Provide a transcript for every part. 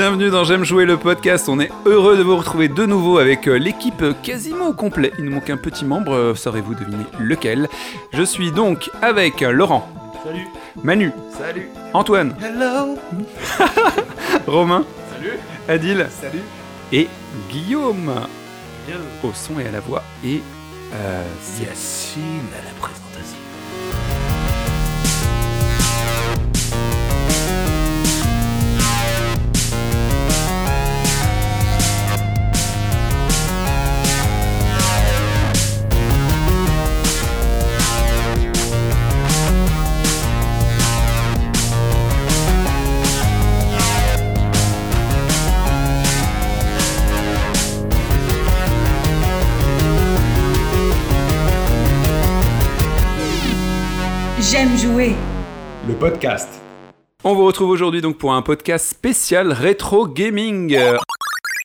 Bienvenue dans J'aime jouer le podcast. On est heureux de vous retrouver de nouveau avec euh, l'équipe quasiment au complet. Il nous manque un petit membre, euh, saurez-vous deviner lequel Je suis donc avec Laurent. Salut. Manu. Salut. Antoine. Hello. Romain. Salut. Adil. Salut. Et Guillaume. Bien. Au son et à la voix. Et euh, Yacine à la présentation. Jouer. Le podcast. On vous retrouve aujourd'hui donc pour un podcast spécial rétro gaming.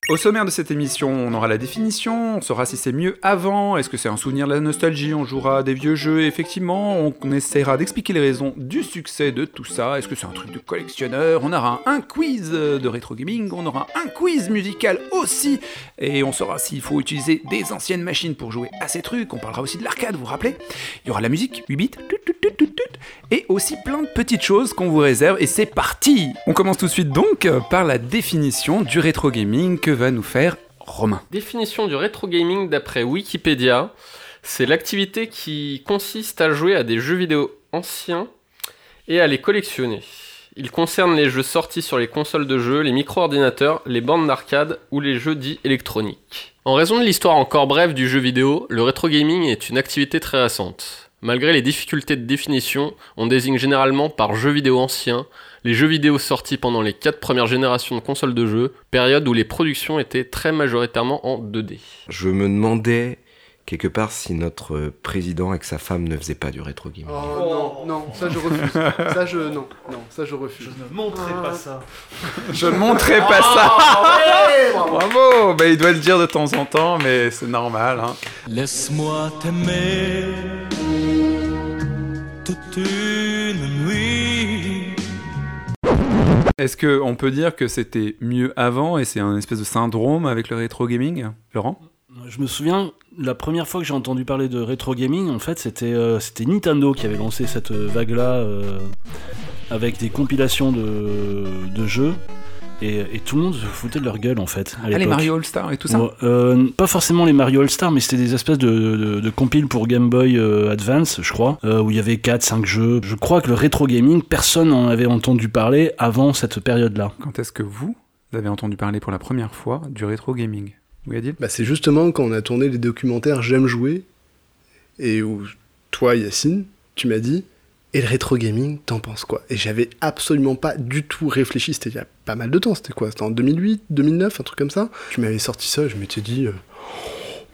Au sommaire de cette émission, on aura la définition, on saura si c'est mieux avant, est-ce que c'est un souvenir de la nostalgie, on jouera des vieux jeux, effectivement, on, essaiera d'expliquer les raisons du succès de tout ça, est-ce que c'est un truc de collectionneur, on aura un, quiz de rétro gaming, on aura un quiz musical aussi, et on saura s'il faut utiliser des anciennes machines pour jouer à ces trucs, on parlera aussi de l'arcade, vous vous rappelez? Il y aura la musique, 8 bits, et aussi plein de petites choses qu'on vous réserve, et c'est parti! On commence tout de suite donc par la définition du rétro gaming va nous faire Romain. Définition du rétro gaming d'après Wikipédia, c'est l'activité qui consiste à jouer à des jeux vidéo anciens et à les collectionner. Il concerne les jeux sortis sur les consoles de jeux, les micro-ordinateurs, les bornes d'arcade ou les jeux dits électroniques. En raison de l'histoire encore brève du jeu vidéo, le rétro gaming est une activité très récente. Malgré les difficultés de définition, on désigne généralement par jeux vidéo anciens les jeux vidéo sortis pendant les 4 premières générations de consoles de jeux, période où les productions étaient très majoritairement en 2D. Je me demandais quelque part si notre président avec sa femme ne faisait pas du rétro gaming. Oh non, non, ça je refuse. ça je non, non, ça je Je refuse. ne montrerai pas ça. Je ne montrerai pas ça Bravo bah, Il doit le dire de temps en temps, mais c'est normal. Hein. Laisse-moi t'aimer toute Est-ce qu'on peut dire que c'était mieux avant et c'est un espèce de syndrome avec le rétro gaming Laurent? Je me souviens, la première fois que j'ai entendu parler de rétro gaming, en fait, c'était euh, Nintendo qui avait lancé cette vague-là euh, avec des compilations de jeux. Et, et tout le monde se foutait de leur gueule, en fait. À Ah, les. Mario All-Star et tout ça Ouais, euh, pas forcément les Mario All-Star, mais c'était des espèces de, de, de compiles pour Game Boy euh, Advance, je crois, euh, où il y avait 4-5 jeux. Je crois que le rétro gaming, personne n'en avait entendu parler avant cette période-là. Quand est-ce que vous avez entendu parler pour la première fois du rétro gaming? Oui, Adil Bah, c'est justement quand on a tourné les documentaires J'aime jouer et où toi Yacine, tu m'as dit et le rétro gaming, t'en penses quoi? Et j'avais absolument pas du tout réfléchi, c'était il y a pas mal de temps, c'était quoi? C'était en 2008, 2009, un truc comme ça? Tu m'avais sorti ça, je m'étais dit euh,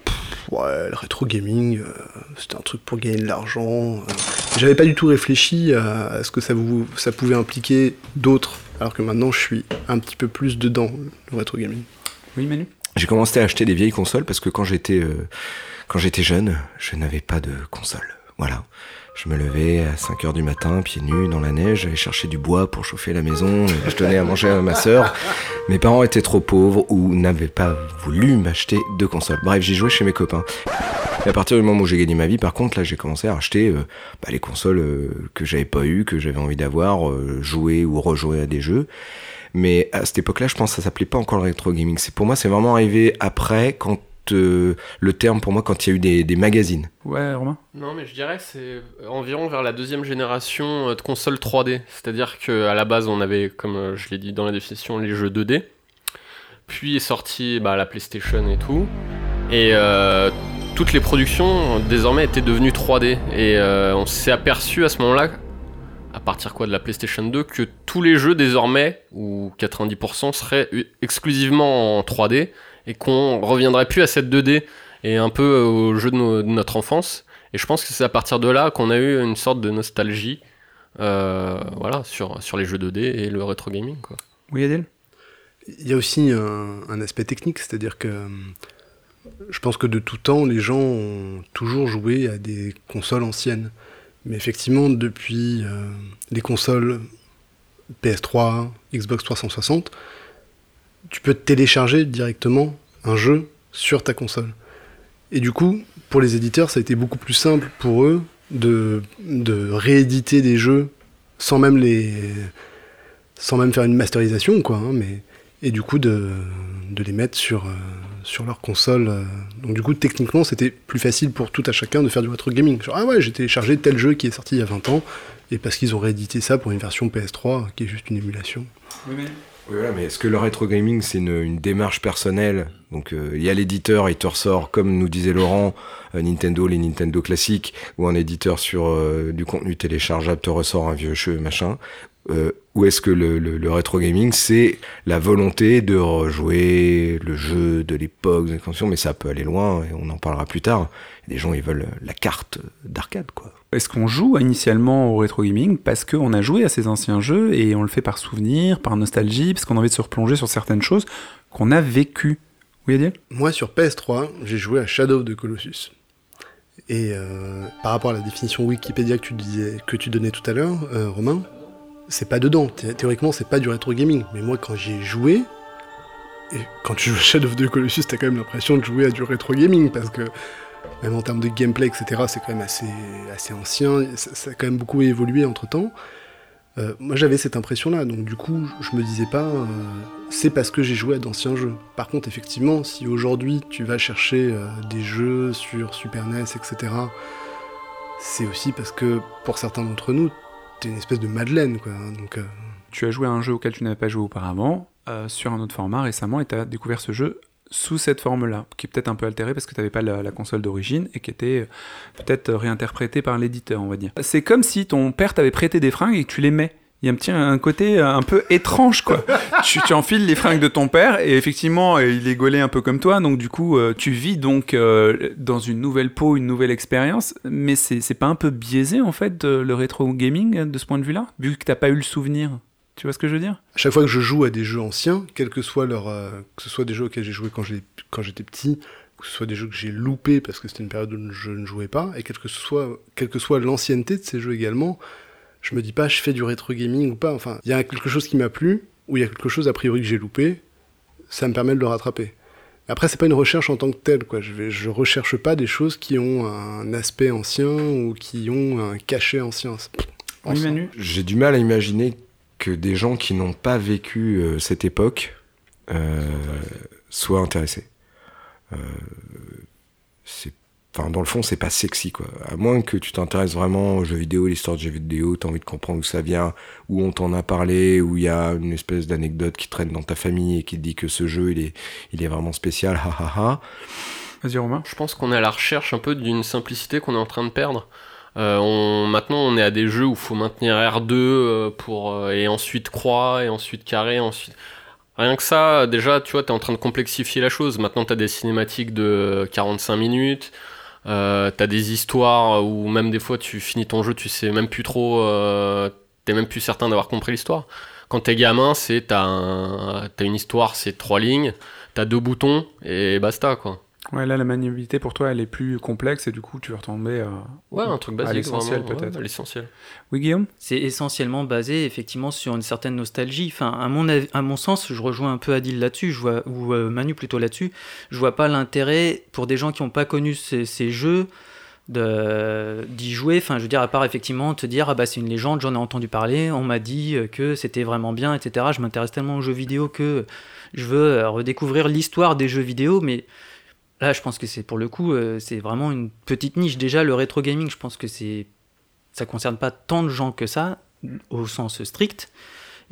pff, ouais, le rétro gaming, euh, c'était un truc pour gagner de l'argent. euh. J'avais pas du tout réfléchi à, à ce que ça, vous, ça pouvait impliquer d'autres, alors que maintenant je suis un petit peu plus dedans, le rétro gaming. Oui, Manu? J'ai commencé à acheter des vieilles consoles parce que quand j'étais euh, quand j'étais jeune, je n'avais pas de console. Voilà. Je me levais à 5 heures du matin, pieds nus, dans la neige, j'allais chercher du bois pour chauffer la maison, je donnais à manger à ma sœur. Mes parents étaient trop pauvres ou n'avaient pas voulu m'acheter de console. Bref, j'y jouais chez mes copains. Et à partir du moment où j'ai gagné ma vie, par contre, là, j'ai commencé à acheter euh, bah, les consoles euh, que j'avais pas eues, que j'avais envie d'avoir, euh, jouer ou rejouer à des jeux. Mais à cette époque-là, je pense que ça s'appelait pas encore le rétro gaming. C'est pour moi, c'est vraiment arrivé après, quand euh, le terme pour moi, quand il y a eu des, des magazines. Ouais, Romain? Non, mais je dirais que c'est environ vers la deuxième génération euh, de consoles 3D. C'est-à-dire qu'à la base, on avait, comme euh, je l'ai dit dans la définition, les jeux 2D. Puis est sorti bah, la PlayStation et tout. Et euh, toutes les productions, désormais, étaient devenues 3D. Et euh, on s'est aperçu à ce moment-là, à partir quoi de la PlayStation 2, que tous les jeux, désormais, ou 90%, seraient exclusivement en 3D. Et qu'on reviendrait plus à cette 2D et un peu aux jeux de, no- de notre enfance. Et je pense que c'est à partir de là qu'on a eu une sorte de nostalgie euh, voilà, sur, sur les jeux 2D et le rétro gaming. Quoi. Oui, Adil Il y a aussi un, un aspect technique, c'est-à-dire que euh, je pense que de tout temps, les gens ont toujours joué à des consoles anciennes. Mais effectivement, depuis euh, les consoles PS3, Xbox 360, tu peux télécharger directement un jeu sur ta console. Et du coup, pour les éditeurs, ça a été beaucoup plus simple pour eux de, rééditer des jeux sans même les sans même faire une masterisation quoi hein, mais et du coup de, les mettre sur euh, sur leur console euh. donc du coup techniquement c'était plus facile pour tout à chacun de faire du retro gaming genre ah ouais j'ai téléchargé tel jeu qui est sorti il y a 20 ans et parce qu'ils ont réédité ça pour une version PS3 qui est juste une émulation Oui, voilà, mais est-ce que le rétro gaming, c'est une, une démarche personnelle Donc, euh, il y a l'éditeur, il te ressort, comme nous disait Laurent, euh, Nintendo, les Nintendo classiques, ou un éditeur sur euh, du contenu téléchargeable te ressort un vieux jeu, machin. Euh, ou est-ce que le, le, le rétro gaming, c'est la volonté de rejouer le jeu de l'époque, mais ça peut aller loin, et on en parlera plus tard. Les gens, ils veulent la carte d'arcade, quoi. Est-ce qu'on joue initialement au rétro gaming parce qu'on a joué à ces anciens jeux et on le fait par souvenir, par nostalgie, parce qu'on a envie de se replonger sur certaines choses qu'on a vécues? Oui, Adiel Moi, sur PS3, j'ai joué à Shadow of the Colossus. Et euh, par rapport à la définition Wikipédia que tu, disais, que tu donnais tout à l'heure, euh, Romain, c'est pas dedans. Thé- Théoriquement, c'est pas du rétro gaming. Mais moi, quand j'y ai joué, et quand tu joues Shadow of the Colossus, t'as quand même l'impression de jouer à du rétro gaming parce que même en termes de gameplay, etc., c'est quand même assez, ancien. Ça, ça a quand même beaucoup évolué entre temps. Euh, moi, j'avais cette impression-là. Donc, du coup, je me disais pas, euh, c'est parce que j'ai joué à d'anciens jeux. Par contre, effectivement, si aujourd'hui tu vas chercher euh, des jeux sur Super NES, etc., c'est aussi parce que pour certains d'entre nous, t'es une espèce de Madeleine, quoi. Donc, euh, Tu as joué à un jeu auquel tu n'avais pas joué auparavant, euh, sur un autre format récemment, et tu as découvert ce jeu sous cette forme-là, qui est peut-être un peu altérée parce que tu n'avais pas la, la console d'origine et qui était euh, peut-être réinterprétée par l'éditeur, on va dire. C'est comme si ton père t'avait prêté des fringues et que tu les mets. Il y a un petit un côté euh, un peu étrange, quoi. tu, tu enfiles les fringues de ton père et effectivement, euh, il est gaulé un peu comme toi, donc du coup, euh, tu vis donc euh, dans une nouvelle peau, une nouvelle expérience, mais c'est pas un peu biaisé en fait le rétro gaming de ce point de vue-là, vu que t'as pas eu le souvenir. Tu vois ce que je veux dire? À chaque fois que je joue à des jeux anciens, quel que soit leur, euh, que ce soit des jeux auxquels j'ai joué quand j'étais petit, que ce soit des jeux que j'ai loupés parce que c'était une période où je ne jouais pas, et quel que soit, quelle que soit l'ancienneté de ces jeux également, je me dis pas je fais du rétro gaming ou pas. Enfin, il y a quelque chose qui m'a plu, ou il y a quelque chose a priori que j'ai loupé, ça me permet de le rattraper. Après, c'est pas une recherche en tant que telle, quoi. Je, vais, je recherche pas des choses qui ont un aspect ancien ou qui ont un cachet ancien. Oui, Ancien. Manu J'ai du mal à imaginer que des gens qui n'ont pas vécu euh, cette époque euh, soient intéressés. Euh, c'est, enfin, dans le fond, c'est pas sexy, quoi. À moins que tu t'intéresses vraiment aux jeux vidéo, l'histoire de jeux vidéo, t'as envie de comprendre où ça vient, où on t'en a parlé, où il y a une espèce d'anecdote qui traîne dans ta famille et qui te dit que ce jeu, il est, il est vraiment spécial, ha ha ha. Vas-y Romain. Je pense qu'on est à la recherche un peu d'une simplicité qu'on est en train de perdre. Euh, on, maintenant, on est à des jeux où il faut maintenir R2 euh, pour, euh, et ensuite croix, et ensuite carré, ensuite... Rien que ça, déjà, tu vois, t'es en train de complexifier la chose. Maintenant, t'as des cinématiques de 45 minutes, euh, t'as des histoires où même des fois, tu finis ton jeu, tu sais même plus trop... euh, t'es même plus certain d'avoir compris l'histoire. Quand t'es gamin, c'est t'as t'as une histoire, c'est trois lignes, t'as deux boutons, et basta, quoi. Ouais, là, la maniabilité pour toi, elle est plus complexe et du coup, tu vas retomber à. Ouais, un truc À basique. l'essentiel, vraiment, peut-être. ouais, à l'essentiel. Oui, Guillaume? C'est essentiellement basé effectivement sur une certaine nostalgie. Enfin, à mon, avis- à mon sens, je rejoins un peu Adil là-dessus, je vois, ou euh, Manu plutôt là-dessus. Je vois pas l'intérêt pour des gens qui n'ont pas connu ces, ces jeux d'y jouer. Enfin, je veux dire, à part effectivement te dire, ah bah c'est une légende, j'en ai entendu parler, on m'a dit euh, que c'était vraiment bien, etc. Je m'intéresse tellement aux jeux vidéo que je veux euh, redécouvrir l'histoire des jeux vidéo, mais là, je pense que c'est pour le coup, euh, c'est vraiment une petite niche. Déjà, le rétro gaming, je pense que c'est ça concerne pas tant de gens que ça, au sens strict.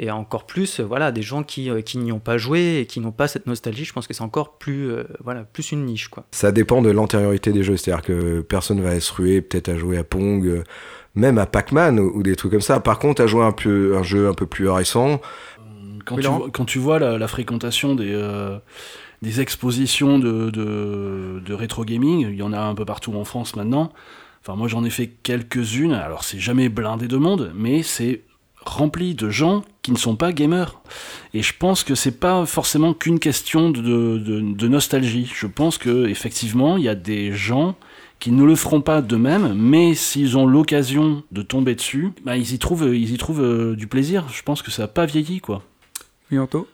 Et encore plus, euh, voilà, des gens qui, euh, qui n'y ont pas joué et qui n'ont pas cette nostalgie, je pense que c'est encore plus, euh, voilà, plus une niche, quoi. Ça dépend de l'antériorité des jeux, c'est-à-dire que personne va se ruer peut-être à jouer à Pong, même à Pac-Man ou, ou des trucs comme ça. Par contre, à jouer un, peu, un jeu un peu plus récent, Quand, Oui, tu, vois, quand tu vois la, la fréquentation des, euh, des expositions de, de, de rétro gaming, il y en a un peu partout en France maintenant. Enfin, moi j'en ai fait quelques-unes. Alors, c'est jamais blindé de monde, mais c'est rempli de gens qui ne sont pas gamers. Et je pense que c'est pas forcément qu'une question de, de, de nostalgie. Je pense que effectivement, il y a des gens qui ne le feront pas d'eux-mêmes, mais s'ils ont l'occasion de tomber dessus, bah, ils y trouvent, ils y trouvent euh, du plaisir. Je pense que ça n'a pas vieilli, quoi.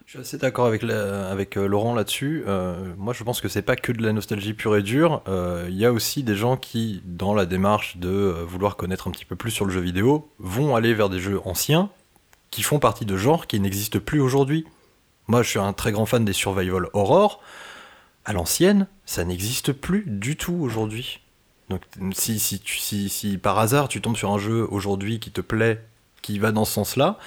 Je suis assez d'accord avec, avec euh, Laurent là-dessus. Euh, moi, je pense que c'est pas que de la nostalgie pure et dure. Euh, Il y a aussi des gens qui, dans la démarche de vouloir connaître un petit peu plus sur le jeu vidéo, vont aller vers des jeux anciens qui font partie de genres qui n'existent plus aujourd'hui. Moi, je suis un très grand fan des survival horror. À l'ancienne, ça n'existe plus du tout aujourd'hui. Donc, si, si, si par hasard tu tombes sur un jeu aujourd'hui qui te plaît, qui va dans ce sens-là,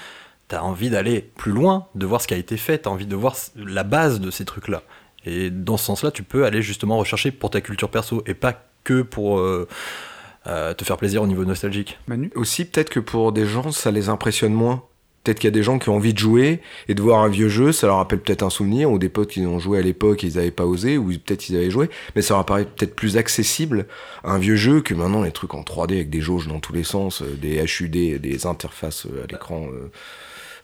t'as envie d'aller plus loin, de voir ce qui a été fait, t'as envie de voir la base de ces trucs-là. Et dans ce sens-là, tu peux aller justement rechercher pour ta culture perso et pas que pour euh, euh, te faire plaisir au niveau nostalgique. Manu Aussi, peut-être que pour des gens, ça les impressionne moins. Peut-être qu'il y a des gens qui ont envie de jouer et de voir un vieux jeu, ça leur rappelle peut-être un souvenir, ou des potes qui ont joué à l'époque et ils n'avaient pas osé, ou peut-être ils avaient joué, mais ça leur paraît peut-être plus accessible un vieux jeu que maintenant les trucs en 3D avec des jauges dans tous les sens, euh, des HUD, des interfaces à l'écran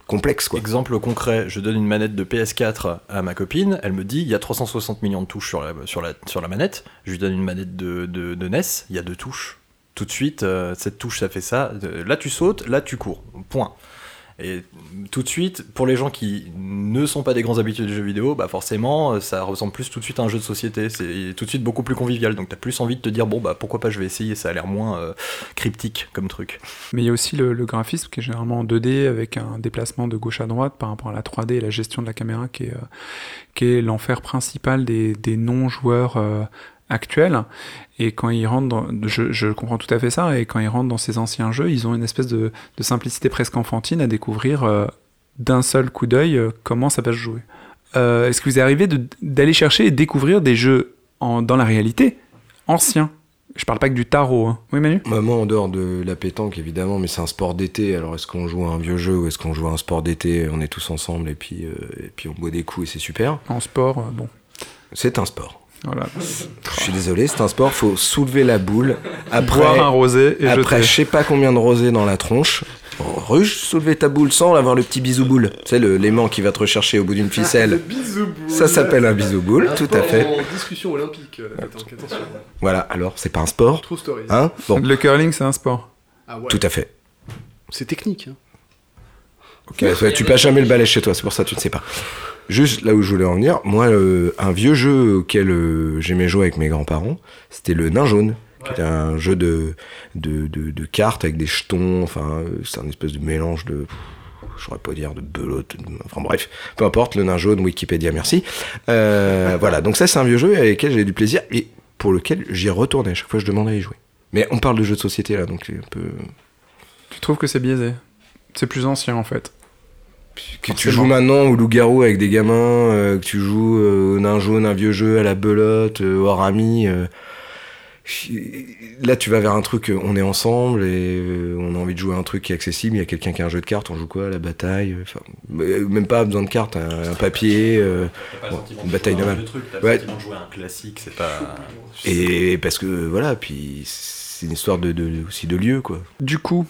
complexes quoi. Exemple concret, je donne une manette de PS4 à ma copine, elle me dit il y a 360 millions de touches sur la manette, je lui donne une manette de, de, de NES, il y a deux touches. Tout de suite, euh, cette touche ça fait ça, Euh, là tu sautes, là tu cours, point. Et tout de suite, pour les gens qui ne sont pas des grands habitués du jeu vidéo, bah forcément, euh, ça ressemble plus tout de suite à un jeu de société. C'est tout de suite beaucoup plus convivial. Donc t'as plus envie de te dire, bon, bah pourquoi pas, je vais essayer, ça a l'air moins euh, cryptique comme truc. Mais il y a aussi le, graphisme qui est généralement en 2D avec un déplacement de gauche à droite par rapport à la 3D et la gestion de la caméra qui est, euh, est l'enfer principal des, non-joueurs actuels. Et quand ils rentrent dans, je, je comprends tout à fait ça, et quand ils rentrent dans ces anciens jeux, ils ont une espèce de, de simplicité presque enfantine à découvrir euh, d'un seul coup d'œil euh, comment ça va se jouer. Euh, Est-ce que vous de- d'aller chercher et découvrir des jeux en, dans la réalité anciens? Je parle pas que du tarot. hein. Oui, Manu? Bah, moi, en dehors de la pétanque, évidemment, mais c'est un sport d'été. Alors, est-ce qu'on joue à un vieux jeu ou est-ce qu'on joue à un sport d'été On est tous ensemble et puis, euh, et puis on boit des coups et c'est super. En sport, euh, bon. C'est un sport. Voilà. Je suis désolé, c'est un sport. Faut soulever la boule. Après, Boire un rosé et après jeter. je sais pas combien de rosés dans la tronche. Ruge, soulever ta boule sans avoir le petit bisou boule. Tu sais, le- l'aimant qui va te rechercher au bout d'une ficelle. Ça s'appelle un bisou boule, tout à fait. En discussion olympique, euh, attention. Voilà, alors, c'est pas un sport, True story. hein? Bon, Le curling, c'est un sport. Ah ouais. tout à fait. C'est technique. hein. Ouais, tu passes jamais le balai chez toi, c'est pour ça que tu ne sais pas. Juste là où je voulais en venir, moi, euh, un vieux jeu auquel euh, j'aimais jouer avec mes grands-parents, c'était le Nain Jaune, qui était un jeu de, de, de, de cartes avec des jetons, enfin, euh, c'est un espèce de mélange de. Je saurais pas dire de belote, de- enfin bref, peu importe, le Nain Jaune, Wikipédia, merci. Euh, voilà, donc ça, c'est un vieux jeu avec lequel j'ai du plaisir et pour lequel j'y retournais à chaque fois que je demandais à y jouer. Mais on parle de jeux de société là, donc c'est un peu. Tu trouves que c'est biaisé? C'est plus ancien en fait. Que tu joues maintenant au loup-garou avec des gamins, euh, que tu joues euh, au nain jaune, un vieux jeu, à la belote, euh, au rami. euh, là, tu vas vers un truc, on est ensemble et euh, on a envie de jouer à un truc qui est accessible. Il y a quelqu'un qui a un jeu de cartes, on joue quoi? La bataille enfin, Même pas besoin de cartes, un, un papier. euh, bon, une bataille navale. Ouais. de jouer un classique, c'est pas. Et parce que voilà, puis c'est une histoire de, de- aussi de lieu, quoi. Du coup,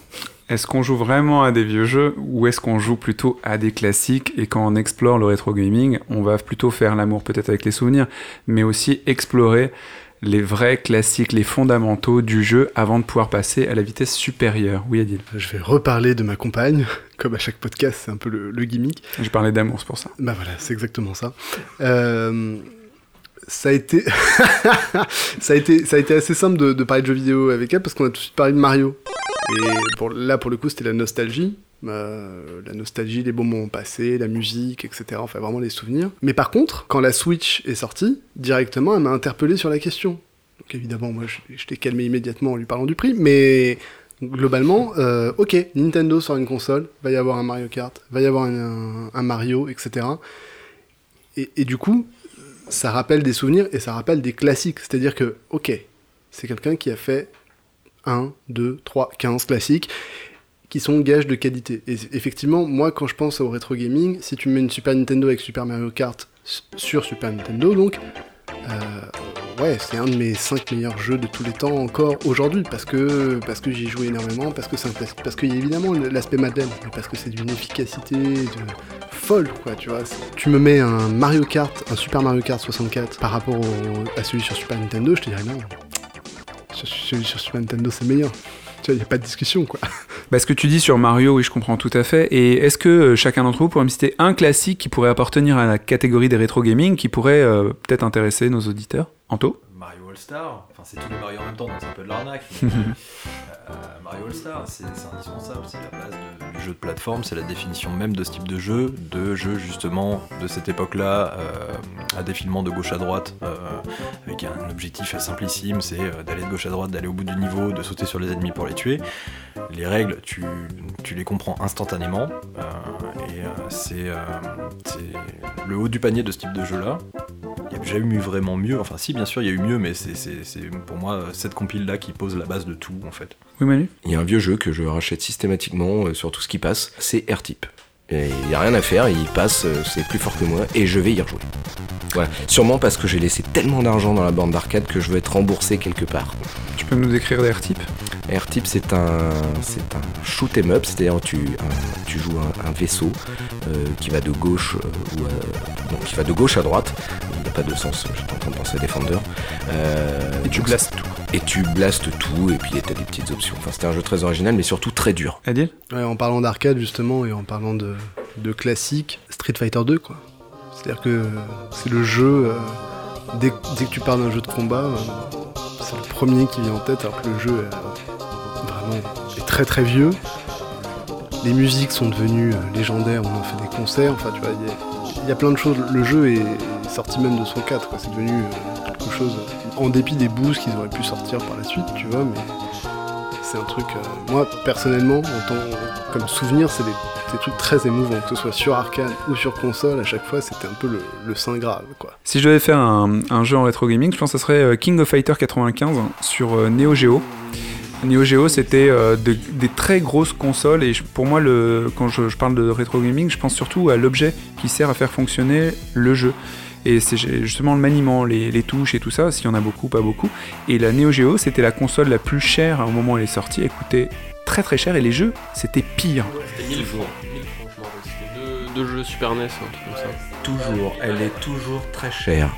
est-ce qu'on joue vraiment à des vieux jeux ou est-ce qu'on joue plutôt à des classiques et quand on explore le rétro gaming, on va plutôt faire l'amour peut-être avec les souvenirs, mais aussi explorer les vrais classiques, les fondamentaux du jeu avant de pouvoir passer à la vitesse supérieure. Oui, Adil. Je vais reparler de ma compagne, comme à chaque podcast, c'est un peu le, le gimmick. Je parlais d'amour, c'est pour ça. Bah voilà, c'est exactement ça. Euh, ça a été, ça a été, ça a été assez simple de, parler de jeux vidéo avec elle parce qu'on a tout de suite parlé de Mario. Et pour, là, pour le coup, c'était la nostalgie. Euh, la nostalgie, les bons moments passés, la musique, etc. Enfin, vraiment les souvenirs. Mais par contre, quand la Switch est sortie, directement, elle m'a interpellé sur la question. Donc évidemment, moi, je, je t'ai calmé immédiatement en lui parlant du prix, mais globalement, euh, ok, Nintendo sort une console, va y avoir un Mario Kart, va y avoir un, Mario, etc. Et, et du coup, ça rappelle des souvenirs et ça rappelle des classiques. C'est-à-dire que, ok, c'est quelqu'un qui a fait 1, 2, 3, 15 classiques qui sont gages de qualité. Et effectivement, moi, quand je pense au rétro gaming, si tu mets une Super Nintendo avec Super Mario Kart sur Super Nintendo, donc, ouais, c'est un de mes 5 meilleurs jeux de tous les temps encore aujourd'hui, parce que, parce que j'y joue énormément, parce que c'est parce qu'il y a évidemment l'aspect Madeleine, mais parce que c'est d'une efficacité de folle, quoi, tu vois. Tu me mets un Mario Kart, un Super Mario Kart 64 par rapport à celui sur Super Nintendo, je te dirais non. Celui sur Super Nintendo, c'est meilleur. Tu vois, il n'y a pas de discussion, quoi. Bah, ce que tu dis sur Mario, oui, je comprends tout à fait. Et est-ce que euh, chacun d'entre vous pourrait me citer un classique qui pourrait appartenir à la catégorie des rétro gaming qui pourrait euh, peut-être intéresser nos auditeurs? Anto? All-Star, enfin c'est tous les Mario en même temps, donc c'est un peu de l'arnaque. mais, euh, Mario All-Star, c'est c'est indispensable, c'est la base de- du jeu de plateforme, c'est la définition même de ce type de jeu, de jeu justement de cette époque-là, euh, à défilement de gauche à droite, euh, avec un objectif simplissime, c'est euh, d'aller de gauche à droite, d'aller au bout du niveau, de sauter sur les ennemis pour les tuer. Les règles, tu, tu les comprends instantanément, euh, et euh, c'est euh, c'est le haut du panier de ce type de jeu-là. Il n'y a jamais eu vraiment mieux. Enfin, si, bien sûr, il y a eu mieux, mais c'est- pour moi euh, cette compile-là qui pose la base de tout, en fait. Oui, Manu? Il y a un vieux jeu que je rachète systématiquement euh, sur tout ce qui passe, c'est R-Type. Il n'y a rien à faire, il passe, euh, c'est plus fort que moi, et je vais y rejouer. Voilà. Sûrement parce que j'ai laissé tellement d'argent dans la bande d'arcade que je veux être remboursé quelque part. Tu peux nous décrire des R-Type R-Type, c'est un, c'est un shoot 'em up, c'est-à-dire tu, un- tu joues un, un vaisseau euh, qui va de gauche euh, ou à- qui va de gauche à droite. Il n'y a pas de sens, j'étais en train de penser à Defender. Euh, Et tu blastes tout. Et tu blastes tout, et puis t'as des petites options. Enfin, c'était un jeu très original, mais surtout très dur. Adil Ouais, en parlant d'arcade justement et en parlant de, de classique, Street Fighter 2 quoi. C'est-à-dire que c'est le jeu, euh, dès, dès que tu parles d'un jeu de combat, euh, c'est le premier qui vient en tête alors que le jeu euh, vraiment est très très vieux. Les musiques sont devenues euh, légendaires, on en fait des concerts, enfin tu vois, il y a- il y, a plein de choses. Le jeu est sorti même de son cadre, quoi. c'est devenu euh, quelque chose, en dépit des boosts qu'ils auraient pu sortir par la suite, tu vois, mais c'est un truc, euh, moi personnellement, en tant- comme souvenir, c'est des, trucs très émouvants, que ce soit sur arcade ou sur console, à chaque fois c'était un peu le, saint grave quoi. Si je devais faire un, jeu en rétro gaming, je pense que ce serait euh, King of Fighter 95 sur euh, Neo Geo. Neo Geo, c'était de- des très grosses consoles et pour moi, quand je, je parle de rétro gaming, je pense surtout à l'objet qui sert à faire fonctionner le jeu. Et c'est justement le maniement, les, les touches et tout ça, s'il y en a beaucoup, pas beaucoup. Et la Neo Geo, c'était la console la plus chère au moment où elle est sortie. Elle coûtait très très cher et les jeux, c'était pire. C'était 1000 francs. 1000 francs, je m'en rappelle. C'était deux, deux jeux Super NES, un truc comme ça. Toujours, elle est toujours très chère.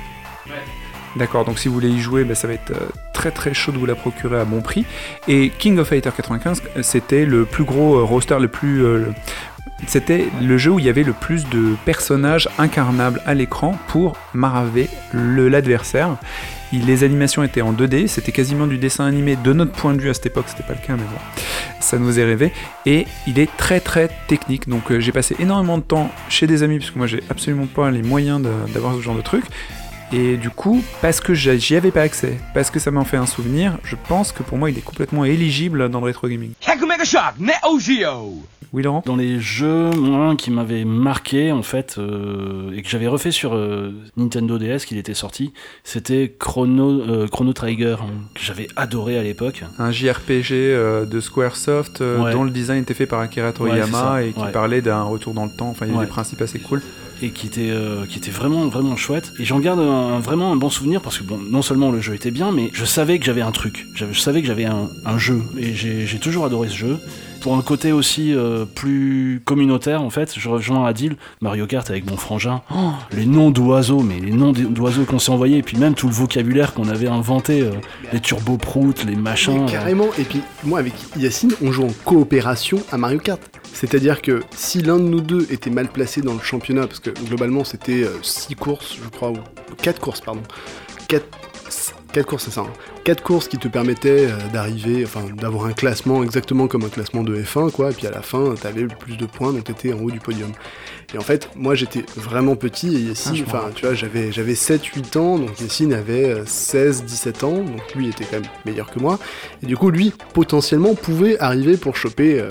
D'accord, donc si vous voulez y jouer, bah, ça va être euh, très très chaud de vous la procurer à bon prix. Et King of Fighter 95, euh, c'était le plus gros euh, roster, le plus. euh, C'était le jeu où il y avait le plus de personnages incarnables à l'écran pour maraver l'adversaire. Les animations étaient en 2D, c'était quasiment du dessin animé de notre point de vue à cette époque, c'était pas le cas, mais bon, ça nous est rêvé. Et il est très très technique, donc euh, j'ai passé énormément de temps chez des amis, parce que moi j'ai absolument pas les moyens d'avoir ce genre de truc. Et du coup, parce que j'y avais pas accès, parce que ça m'en fait un souvenir, je pense que pour moi il est complètement éligible dans le rétro gaming. Oui Laurent? Dans les jeux, moi, qui m'avaient marqué, en fait, euh, et que j'avais refait sur euh, Nintendo DS, qu'il était sorti, c'était Chrono, euh, Chrono Trigger, hein, que j'avais adoré à l'époque. Un JRPG euh, de Squaresoft euh, Ouais. dont le design était fait par Akira Toriyama et qui ouais. parlait d'un retour dans le temps, enfin il y avait Ouais. des principes assez cool. Et qui était, euh, qui était vraiment, vraiment chouette. Et j'en garde un- vraiment un bon souvenir parce que bon, non seulement le jeu était bien, mais je savais que j'avais un truc. Je savais que j'avais un, un jeu. Et j'ai j'ai toujours adoré ce jeu. Pour un côté aussi euh, plus communautaire, en fait, je rejoins Adil, Mario Kart avec mon frangin. Oh, les noms d'oiseaux, mais les noms d'oiseaux qu'on s'est envoyés, et puis même tout le vocabulaire qu'on avait inventé, euh, les turboproutes, les machins. Mais euh, carrément, et puis moi avec Yacine, on joue en coopération à Mario Kart. C'est-à-dire que si l'un de nous deux était mal placé dans le championnat, parce que globalement c'était 6 courses, je crois, ou 4 courses, pardon. 4, courses, c'est ça. 4 courses qui te permettaient euh, d'arriver, enfin d'avoir un classement exactement comme un classement de F1, quoi. Et puis à la fin, t'avais le plus de points, donc t'étais en haut du podium. Et en fait, moi j'étais vraiment petit et Yacine, Ah, enfin tu vois, j'avais, j'avais 7-8 ans, donc Yacine avait 16-17 ans, donc lui était quand même meilleur que moi. Et du coup, lui, potentiellement, pouvait arriver pour choper euh,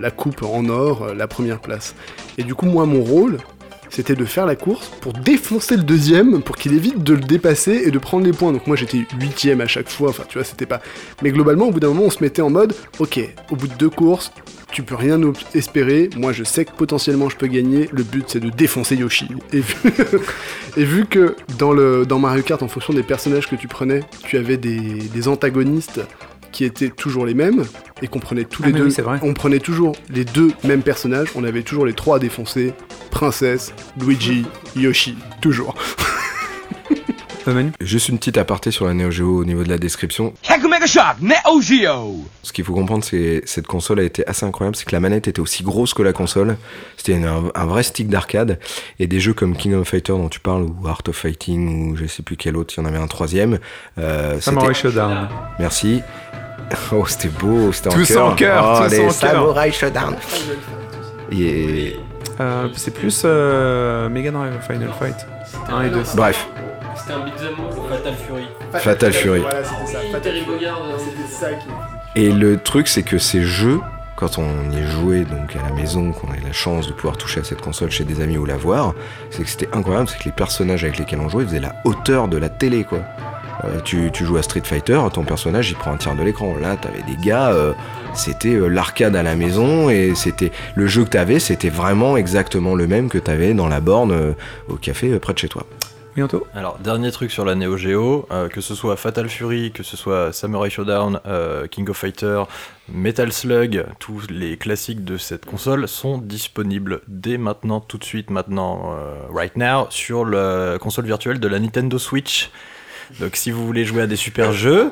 la coupe en or, euh, la première place. Et du coup, moi, mon rôle, c'était de faire la course pour défoncer le deuxième, pour qu'il évite de le dépasser et de prendre les points. Donc moi, j'étais huitième à chaque fois, enfin, tu vois, c'était pas... Mais globalement, au bout d'un moment, on se mettait en mode, ok, au bout de deux courses, tu peux rien espérer, moi je sais que potentiellement je peux gagner, le but c'est de défoncer Yoshi. Et vu, que dans, le, dans Mario Kart, en fonction des personnages que tu prenais, tu avais des antagonistes qui étaient toujours les mêmes, et qu'on prenait tous Ah, les deux, oui, c'est vrai. on prenait toujours les deux mêmes personnages, on avait toujours les trois à défoncer, Princesse, Luigi, Yoshi, toujours. Manu Juste une petite aparté sur la Neo Geo au niveau de la description. Mega Shock Neo Geo. Ce qu'il faut comprendre, c'est que cette console a été assez incroyable, c'est que la manette était aussi grosse que la console. C'était un, un vrai stick d'arcade. Et des jeux comme King of Fighter dont tu parles, ou Art of Fighting, ou je sais plus quel autre, il y en avait un troisième. Euh, Samurai c'était- Showdown. Merci. Oh, c'était beau, c'était en cœur. en cœur, Oh, tout ça les en cœur. Samurai Showdown. Et... Euh, c'est plus euh, Mega Drive Final Fight 1 et 2. Bref, C'était un beat'em. Fatal Fury. Fatal Fury. Voilà, c'était ça. Fatal euh, C'était ça qui. Et le truc, c'est que ces jeux, quand on y jouait donc à la maison, qu'on avait la chance de pouvoir toucher à cette console chez des amis ou la voir, c'est que c'était incroyable, c'est que les personnages avec lesquels on jouait faisaient la hauteur de la télé, quoi. Euh, tu, tu joues à Street Fighter, ton personnage il prend un tiers de l'écran. Là, t'avais des gars, euh, c'était euh, l'arcade à la maison et c'était le jeu que t'avais, c'était vraiment exactement le même que t'avais dans la borne euh, au café euh, près de chez toi. Bientôt Alors, dernier truc sur la Neo Geo, euh, que ce soit Fatal Fury, que ce soit Samurai Showdown, euh, King of Fighter, Metal Slug, tous les classiques de cette console sont disponibles dès maintenant, tout de suite, maintenant, euh, right now, sur la console virtuelle de la Nintendo Switch. Donc si vous voulez jouer à des super jeux,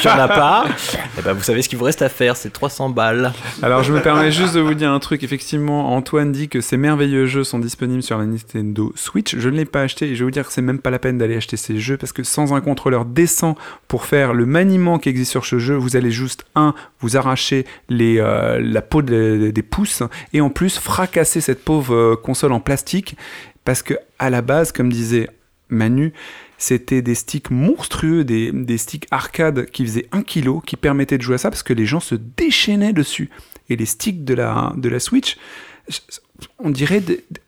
qu'il n'y en a pas, eh ben vous savez ce qu'il vous reste à faire, c'est 300 balles. Alors je me permets juste de vous dire un truc. Effectivement, Antoine dit que ces merveilleux jeux sont disponibles sur la Nintendo Switch. Je ne l'ai pas acheté et je vais vous dire que c'est même pas la peine d'aller acheter ces jeux parce que sans un contrôleur décent pour faire le maniement qui existe sur ce jeu, vous allez juste un vous arracher les, euh, la peau de- des pouces et en plus fracasser cette pauvre euh, console en plastique parce que à la base, comme disait Manu, c'était des sticks monstrueux, des, des sticks arcade qui faisaient 1 kg, qui permettaient de jouer à ça parce que les gens se déchaînaient dessus. Et les sticks de la, de la Switch, on dirait,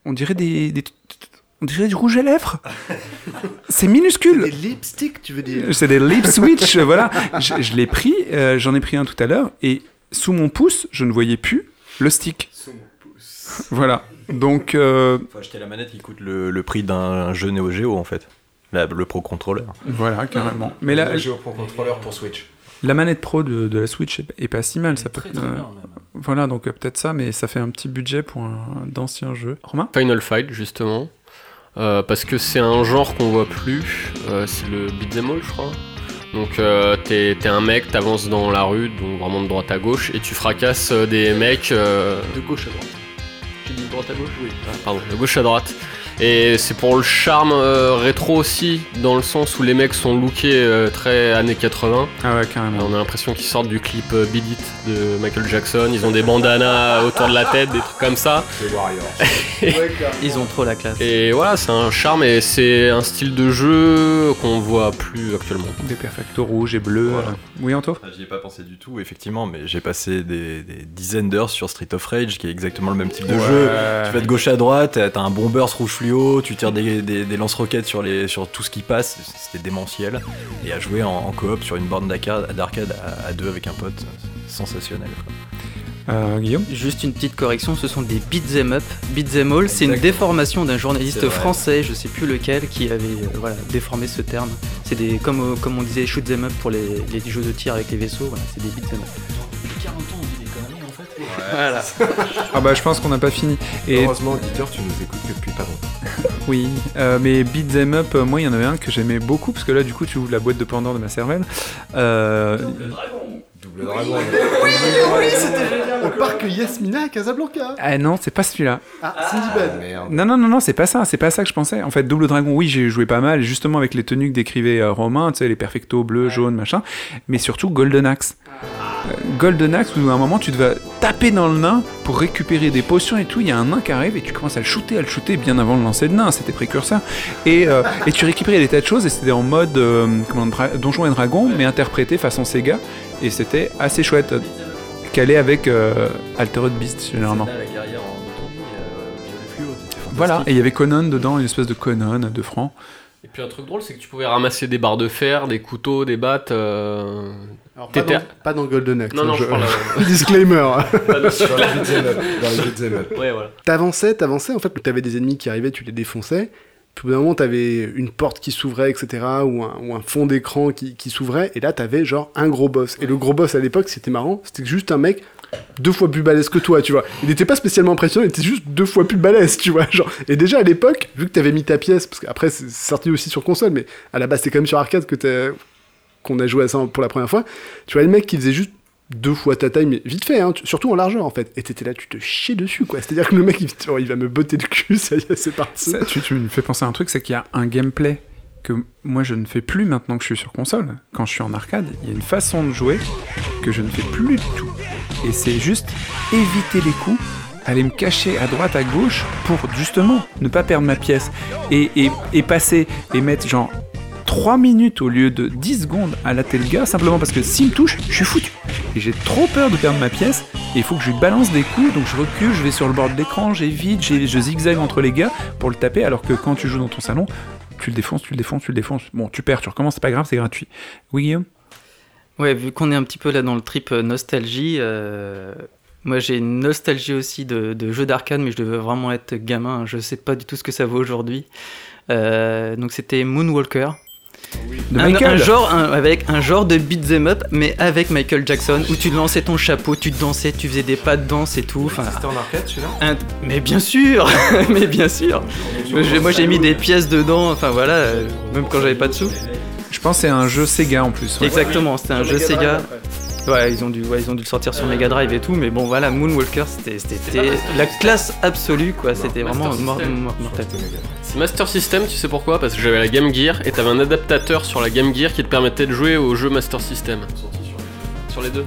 on dirait des, des- on dirait du rouge à lèvres. C'est minuscule. Des lipsticks, tu veux dire C'est des lip switch, voilà. Je, je l'ai pris, euh, j'en ai pris un tout à l'heure, et sous mon pouce, je ne voyais plus le stick. Voilà. Donc, euh, Faut acheter la manette qui coûte le, le prix d'un jeu Neo Geo en fait. La- le Pro Controller. voilà, carrément. Mais la, Pro pour Switch. la manette pro de, de la Switch est, est pas si mal. Ça peut, Très très euh, bien. Voilà, donc euh, peut-être ça, mais ça fait un petit budget pour un d'anciens jeux. Romain? Final Fight, justement. Euh, parce que c'est un genre qu'on voit plus. Euh, c'est le beat'em all, je crois. Donc euh, t'es un mec, t'avances dans la rue, donc vraiment de droite à gauche, et tu fracasses des mecs euh, de gauche à droite. J'ai dit de droite à gauche Oui. Ah, pardon, de gauche à droite. Et c'est pour le charme euh, rétro aussi, dans le sens où les mecs sont lookés euh, très années 80. Ah ouais, carrément. On a l'impression qu'ils sortent du clip euh, Beat It de Michael Jackson. Ils ont des bandanas autour de la tête, des trucs comme ça. Ils ont trop la classe. Et voilà, c'est un charme et c'est un style de jeu qu'on voit plus actuellement. Des perfectos rouges et bleus. Voilà. Oui, Anto? J'y ai pas pensé du tout, effectivement, mais j'ai passé des, des dizaines d'heures sur Street of Rage, qui est exactement le même type de jeu. Tu vas de gauche à droite, t'as un bon burst rouge fluo, tu tires des, des- des lance-roquettes sur, les- sur tout ce qui passe, c'était démentiel. Et à jouer en, en coop sur une borne d'arcade d'arcade à, à deux avec un pote, sensationnel. quoi. Euh, Guillaume Juste une petite correction, ce sont des beat'em up. Beat'em all, c'est une déformation d'un journaliste français, je sais plus lequel, qui avait euh, voilà, déformé ce terme. C'est des, comme, euh, comme on disait, shoot 'em up pour les, les jeux de tir avec les vaisseaux, voilà, c'est des beat'em up. Voilà. Ah bah je pense qu'on n'a pas fini. Et Heureusement, auditeur, tu nous écoutes que depuis pas longtemps. oui, euh, mais Beat Them Up, euh, moi il y en avait un que j'aimais beaucoup, parce que là du coup tu ouvres la boîte de Pandore de ma cervelle. Euh, Double dragon. Au parc Yasmina à Casablanca. Ah non, c'est pas celui-là. Ah, Cindy Bad. Merde. Non, non, non, non, c'est pas ça, c'est pas ça que je pensais. En fait, Double Dragon, oui, j'ai joué pas mal, justement avec les tenues que décrivait euh, Romain, tu sais, les perfectos bleus, jaunes, machin, mais surtout Golden Axe. Euh, Golden Axe, où à un moment tu devais taper dans le nain pour récupérer des potions et tout, il y a un nain qui arrive et tu commences à le shooter, à le shooter bien avant le lancer de nain, c'était précurseur. Et, euh, et tu récupérais des tas de choses et c'était en mode euh, comment, Donjon et Dragon, mais interprété façon Sega, et c'était assez chouette, calé avec euh, Altered Beast généralement. Zelda, la guerrière en autonomie, euh, fluo. Voilà, et il y avait Conan dedans, une espèce de Conan de francs. Et puis un truc drôle, c'est que tu pouvais ramasser des barres de fer, des couteaux, des battes. euh, Alors, pas, T'étais- dans, pas dans Golden Axe. Non, hein, non, je je- parle. euh, Disclaimer. T'avançais, t'avançais, en fait, t'avais des ennemis qui arrivaient, tu les défonçais. Puis au bout d'un moment, t'avais une porte qui s'ouvrait, etc., ou un, fond d'écran qui, s'ouvrait, et là, t'avais genre un gros boss. Et le gros boss à l'époque, c'était marrant, c'était juste un mec deux fois plus balèze que toi, tu vois. Il n'était pas spécialement impressionnant, il était juste deux fois plus balèze, tu vois. Genre. Et déjà à l'époque, vu que t'avais mis ta pièce, parce qu'après c'est sorti aussi sur console, mais à la base c'est quand même sur arcade que qu'on a joué à ça pour la première fois, tu vois le mec qui faisait juste deux fois ta taille, mais vite fait, hein, surtout en largeur en fait. Et t'étais là, tu te chiais dessus quoi. C'est-à-dire que le mec il, va me botter le cul, ça y est, c'est parti. Ça, tu, me fais penser à un truc, c'est qu'il y a un gameplay que moi je ne fais plus maintenant que je suis sur console. Quand je suis en arcade, il y a une façon de jouer que je ne fais plus du tout. Et c'est juste éviter les coups, aller me cacher à droite, à gauche pour justement ne pas perdre ma pièce et passer et mettre genre 3 minutes au lieu de 10 secondes à latter le simplement parce que s'il me touche, je suis foutu. Et j'ai trop peur de perdre ma pièce et il faut que je lui balance des coups donc je recule, je vais sur le bord de l'écran, j'évite, je zigzague entre les gars pour le taper alors que quand tu joues dans ton salon, tu le défonces, tu le défonces, tu le défonces. Bon, tu perds, tu recommences, c'est pas grave, c'est gratuit. Oui, Guillaume? Ouais, vu qu'on est un petit peu là dans le trip euh, nostalgie, euh, moi j'ai une nostalgie aussi de, de jeux d'arcade, mais je devais vraiment être gamin, je sais pas du tout ce que ça vaut aujourd'hui. Euh, donc c'était Moonwalker. De Un, genre, un- avec un genre de beat them up, mais avec Michael Jackson, où tu lançais ton chapeau, tu dansais, tu faisais des pas de danse et tout. Enfin, C'était en arcade celui-là? Mais bien sûr, mais bien sûr. Moi j'ai mis des pièces dedans, enfin voilà, euh, même quand j'avais pas de sous. Je pense que c'est un jeu Sega en plus. ouais. Exactement, c'était un jeu Sega. Ouais, ils ont dû, ouais, ils ont dû le sortir sur Mega Drive et tout, mais bon voilà, Moonwalker, c'était, c'était la classe absolue quoi. C'était vraiment Master mor- System. mor- mortel. C'est Master System, tu sais pourquoi? Parce que j'avais la Game Gear et t'avais un adaptateur sur la Game Gear qui te permettait de jouer au jeu Master System. Sur les deux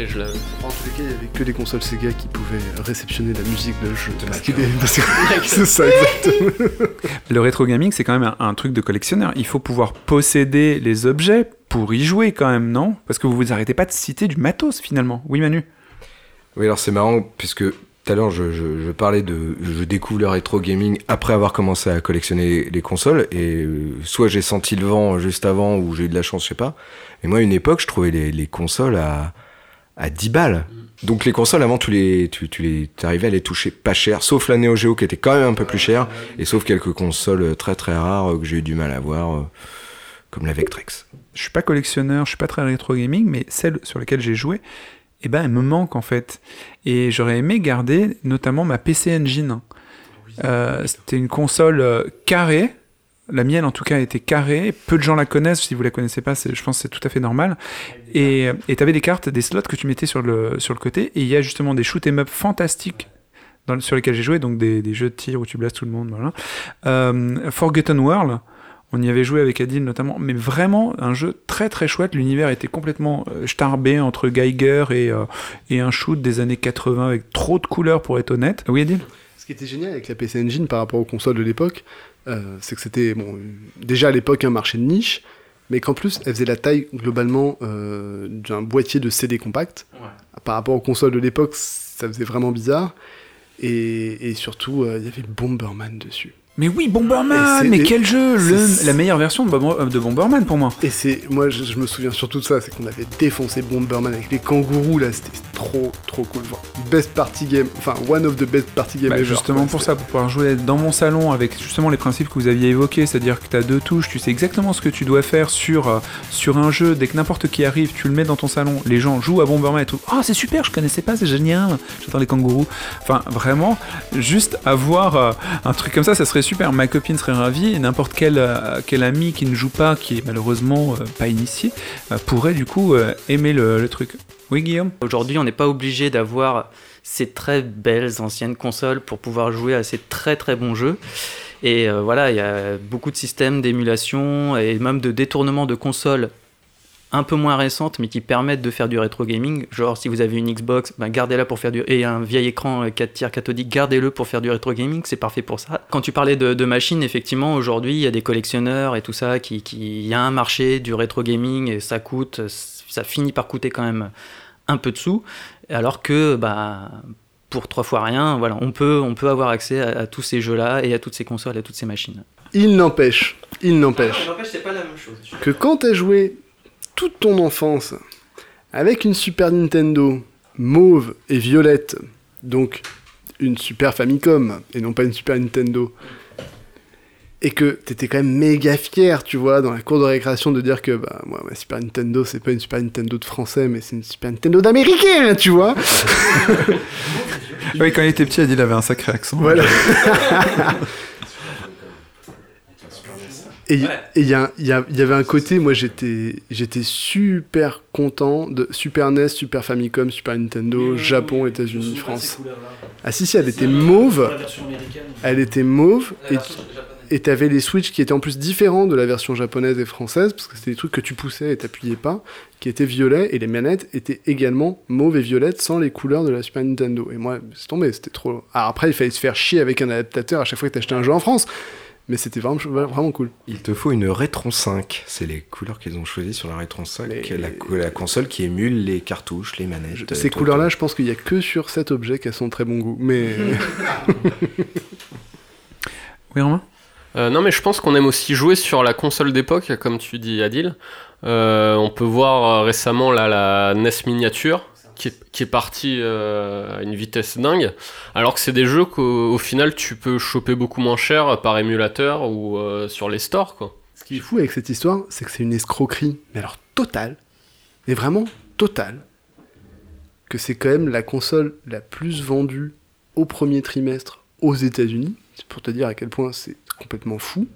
Et je l'avais. En tous les cas, il y avait que les consoles Sega qui pouvaient réceptionner la musique de jeu. Qu'il est- parce que- C'est ça, exactement. Le rétro gaming, c'est quand même un, un truc de collectionneur. Il faut pouvoir posséder les objets pour y jouer quand même, non? Parce que vous vous arrêtez pas de citer du matos finalement. Oui, Manu? Oui, alors c'est marrant, puisque tout à l'heure, je, je- je parlais de. Je découvre le rétro gaming après avoir commencé à collectionner les consoles, et euh, soit j'ai senti le vent juste avant, ou j'ai eu de la chance, je sais pas. Mais moi, à une époque, je trouvais les, les consoles à, à 10 balles. Donc les consoles, avant, tu les, tu, tu les, t'arrivais à les toucher pas cher, sauf la Neo Geo qui était quand même un peu plus chère, et sauf quelques consoles très très rares euh, que j'ai eu du mal à voir, euh, comme la Vectrex. Je suis pas collectionneur, je suis pas très rétro gaming, mais celle sur laquelle j'ai joué, eh ben, elle me manque en fait. Et j'aurais aimé garder notamment ma PC Engine. Euh, C'était une console euh, carrée. La mienne, en tout cas, était carrée. Peu de gens la connaissent. Si vous la connaissez pas, je pense que c'est tout à fait normal. Et tu avais des cartes, des slots que tu mettais sur le, sur le côté. Et il y a justement des shoot 'em up fantastiques dans, sur lesquels j'ai joué. Donc des, des jeux de tir où tu blastes tout le monde. Voilà. Euh, Forgotten World. On y avait joué avec Adil notamment, mais vraiment un jeu très très chouette. L'univers était complètement euh, starbé entre Geiger et, euh, et un shoot des années 80 avec trop de couleurs pour être honnête. Oui, Adil? Ce qui était génial avec la PC Engine par rapport aux consoles de l'époque, euh, c'est que c'était bon, déjà à l'époque un marché de niche, mais qu'en plus elle faisait la taille globalement euh, d'un boîtier de CD compact. Par rapport aux consoles de l'époque, ça faisait vraiment bizarre. Et, et surtout, euh, il y avait Bomberman dessus. Mais oui, Bomberman Mais quel jeu Le- La meilleure version de, Bomber- de Bomberman pour moi. Et c'est, moi, je, je me souviens surtout de ça, c'est qu'on avait défoncé Bomberman avec les kangourous là, c'était trop, trop cool. Genre, best party game, enfin one of the best party game Bah, ever. justement pour ça, pour pouvoir jouer dans mon salon avec justement les principes que vous aviez évoqués, c'est-à-dire que tu as deux touches, tu sais exactement ce que tu dois faire sur, euh, sur un jeu, dès que n'importe qui arrive, tu le mets dans ton salon, les gens jouent à Bomberman et tout, oh c'est super, je connaissais pas, c'est génial, j'attends les kangourous. Enfin vraiment, juste avoir euh, un truc comme ça, ça serait super, ma copine serait ravie, et n'importe quel, euh, quel ami qui ne joue pas, qui est malheureusement euh, pas initié, euh, pourrait du coup aimer le, le truc. Oui Guillaume? Aujourd'hui, on n'est pas obligé d'avoir ces très belles anciennes consoles pour pouvoir jouer à ces très très bons jeux. Et voilà, il y a beaucoup de systèmes d'émulation et même de détournement de consoles un peu moins récentes, mais qui permettent de faire du rétro gaming. Genre, si vous avez une Xbox, ben, gardez-la pour faire du. et un vieil écran euh, 4 tiers cathodique, gardez-le pour faire du rétro gaming, c'est parfait pour ça. Quand tu parlais de, de machines, effectivement, aujourd'hui, il y a des collectionneurs et tout ça, qui, qui, il y a un marché du rétro gaming et ça coûte, ça finit par coûter quand même un peu de sous, alors que, bah. Pour trois fois rien, voilà, on peut, on peut avoir accès à, à tous ces jeux-là et à toutes ces consoles, à toutes ces machines. Il n'empêche, il n'empêche c'est pas la même chose. que quand t'as joué toute ton enfance avec une Super Nintendo mauve et violette, donc une Super Famicom et non pas une Super Nintendo, et que t'étais quand même méga fier, tu vois, dans la cour de récréation de dire que bah moi ma Super Nintendo c'est pas une Super Nintendo de français mais c'est une Super Nintendo d'américain, tu vois. Oui, quand il était petit, Adil avait un sacré accent. Voilà. Et il y, a- il y a- y avait un côté, moi j'étais j'étais super content de Super NES, Super Famicom, Super Nintendo, Japon, États-Unis, France. Ah si si, elle était mauve, elle était mauve et et t'avais les Switch qui étaient en plus différents de la version japonaise et française parce que c'était des trucs que tu poussais et t'appuyais pas, qui étaient violets et les manettes étaient également mauves et violettes sans les couleurs de la Super Nintendo. Et moi, c'est tombé, c'était trop. Alors après, il fallait se faire chier avec un adaptateur à chaque fois que t'achetais un jeu en France, mais c'était vraiment vraiment cool. Il te faut une Retron 5. C'est les couleurs qu'ils ont choisies sur la Retron 5. Mais- La, co- la console qui émule les cartouches, les manettes. Je- euh, Ces couleurs-là, je pense qu'il y a que sur cet objet qu'elles sont de très bon goût. Mais Oui, Romain? Euh, non, mais je pense qu'on aime aussi jouer sur la console d'époque, comme tu dis, Adil. Euh, on peut voir récemment là, la NES miniature qui est, qui est partie euh, à une vitesse dingue, alors que c'est des jeux qu'au au final tu peux choper beaucoup moins cher par émulateur ou euh, sur les stores. Quoi. ce qui est fou avec cette histoire, c'est que c'est une escroquerie, mais alors totale, mais vraiment totale, que c'est quand même la console la plus vendue au premier trimestre aux États-Unis. C'est pour te dire à quel point c'est complètement fou.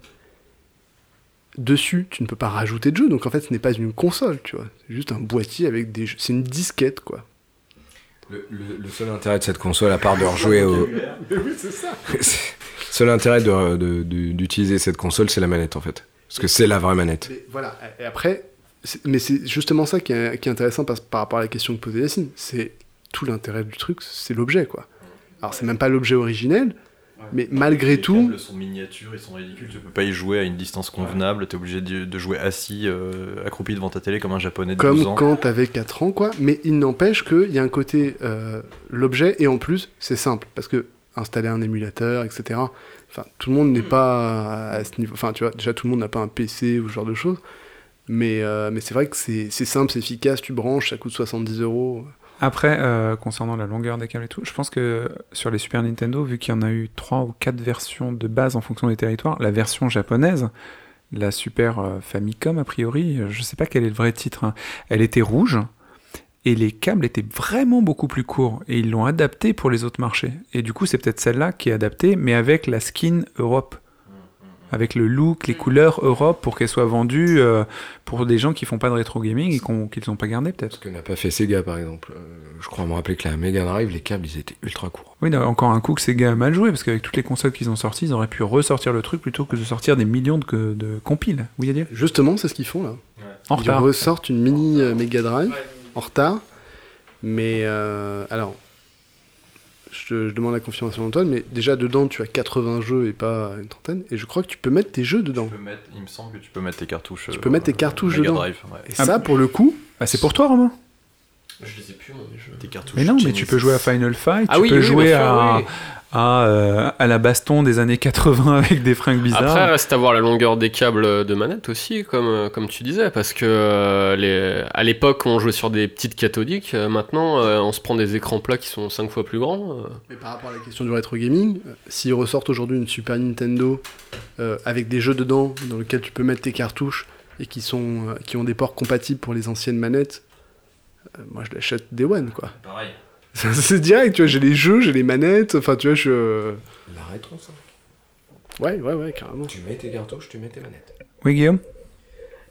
Dessus, tu ne peux pas rajouter de jeux, donc en fait, ce n'est pas une console, tu vois. C'est juste un boîtier avec des jeux. C'est une disquette, quoi. Le, le- le seul intérêt de cette console, à part de rejouer au. le seul intérêt de- de- de- d'utiliser cette console, c'est la manette en fait. Parce que c'est la vraie manette. Mais voilà, et après, c'est- mais c'est justement ça qui est, qui est intéressant par, par rapport à la question que posait Yacine. C'est tout l'intérêt du truc, c'est l'objet, quoi. Alors, c'est même pas l'objet originel, mais malgré Les tout, câbles sont miniatures, ils sont ridicules, tu peux pas y jouer à une distance convenable, t'es obligé de, de jouer assis, euh, accroupi devant ta télé comme un japonais de 12 comme ans. quand t'avais 4 ans, quoi. Mais il n'empêche qu'il y a un côté euh, l'objet, et en plus, c'est simple, parce que installer un émulateur, etc. Enfin, tout le monde n'est pas à ce niveau. Enfin, tu vois, déjà, tout le monde n'a pas un PC ou ce genre de choses. Mais, euh, mais c'est vrai que c'est c'est simple, c'est efficace, tu branches, ça coûte 70 euros. Après, euh, concernant la longueur des câbles et tout, je pense que sur les Super Nintendo, vu qu'il y en a eu trois ou quatre versions de base en fonction des territoires, la version japonaise, la Super euh, Famicom a priori, euh, je sais pas quel est le vrai titre, hein, elle était rouge et les câbles étaient vraiment beaucoup plus courts et ils l'ont adapté pour les autres marchés. Et du coup, c'est peut-être celle-là qui est adaptée, mais avec la skin Europe. Avec le look, les couleurs Europe pour qu'elle soit vendue euh, pour des gens qui font pas de rétro gaming et qu'on- qu'ils n'ont pas gardé peut-être. Ce que n'a pas fait Sega par exemple. Euh, je crois me rappeler que la Mega Drive, les câbles ils étaient ultra courts. Oui, non, encore un coup que Sega a mal joué, parce qu'avec toutes les consoles qu'ils ont sorties, ils auraient pu ressortir le truc plutôt que de sortir des millions de, de compiles. Oui, à dire? Justement, c'est ce qu'ils font là. En Ils retard. ressortent une mini euh, Mega Drive en retard. Mais euh, alors, je, demande la confirmation d'Antoine, mais déjà dedans tu as 80 jeux et pas une trentaine. Et je crois que tu peux mettre tes jeux dedans. Tu peux mettre- il me semble que tu peux mettre tes cartouches. Tu peux mettre tes cartouches Mega dedans. Drive, ouais. Et Ah, ça, pour le coup, Bah, c'est pour toi, Romain. Je les ai plus, moi, les jeux. Tes cartouches. Mais non, mais tu peux jouer à Final Fight, Ah tu oui, peux oui, jouer bien sûr, à, oui. À, euh, à la baston des années 80 avec des fringues bizarres. Après, reste à voir la longueur des câbles de manette aussi, comme, euh, comme tu disais, parce que euh, les, à l'époque, on jouait sur des petites cathodiques. euh, maintenant, euh, on se prend des écrans plats qui sont 5 fois plus grands. euh. mais par rapport à la question du rétro gaming, euh, s'ils ressortent aujourd'hui une Super Nintendo euh, avec des jeux dedans dans lesquels tu peux mettre tes cartouches et qui, sont, euh, qui ont des ports compatibles pour les anciennes manettes, euh, moi je l'achète Day One quoi. Pareil. C'est direct, tu vois, j'ai les jeux, j'ai les manettes, enfin tu vois, je. La Retron 5. Ouais, ouais, ouais, carrément. Tu mets tes cartouches, tu mets tes manettes. Oui, Guillaume?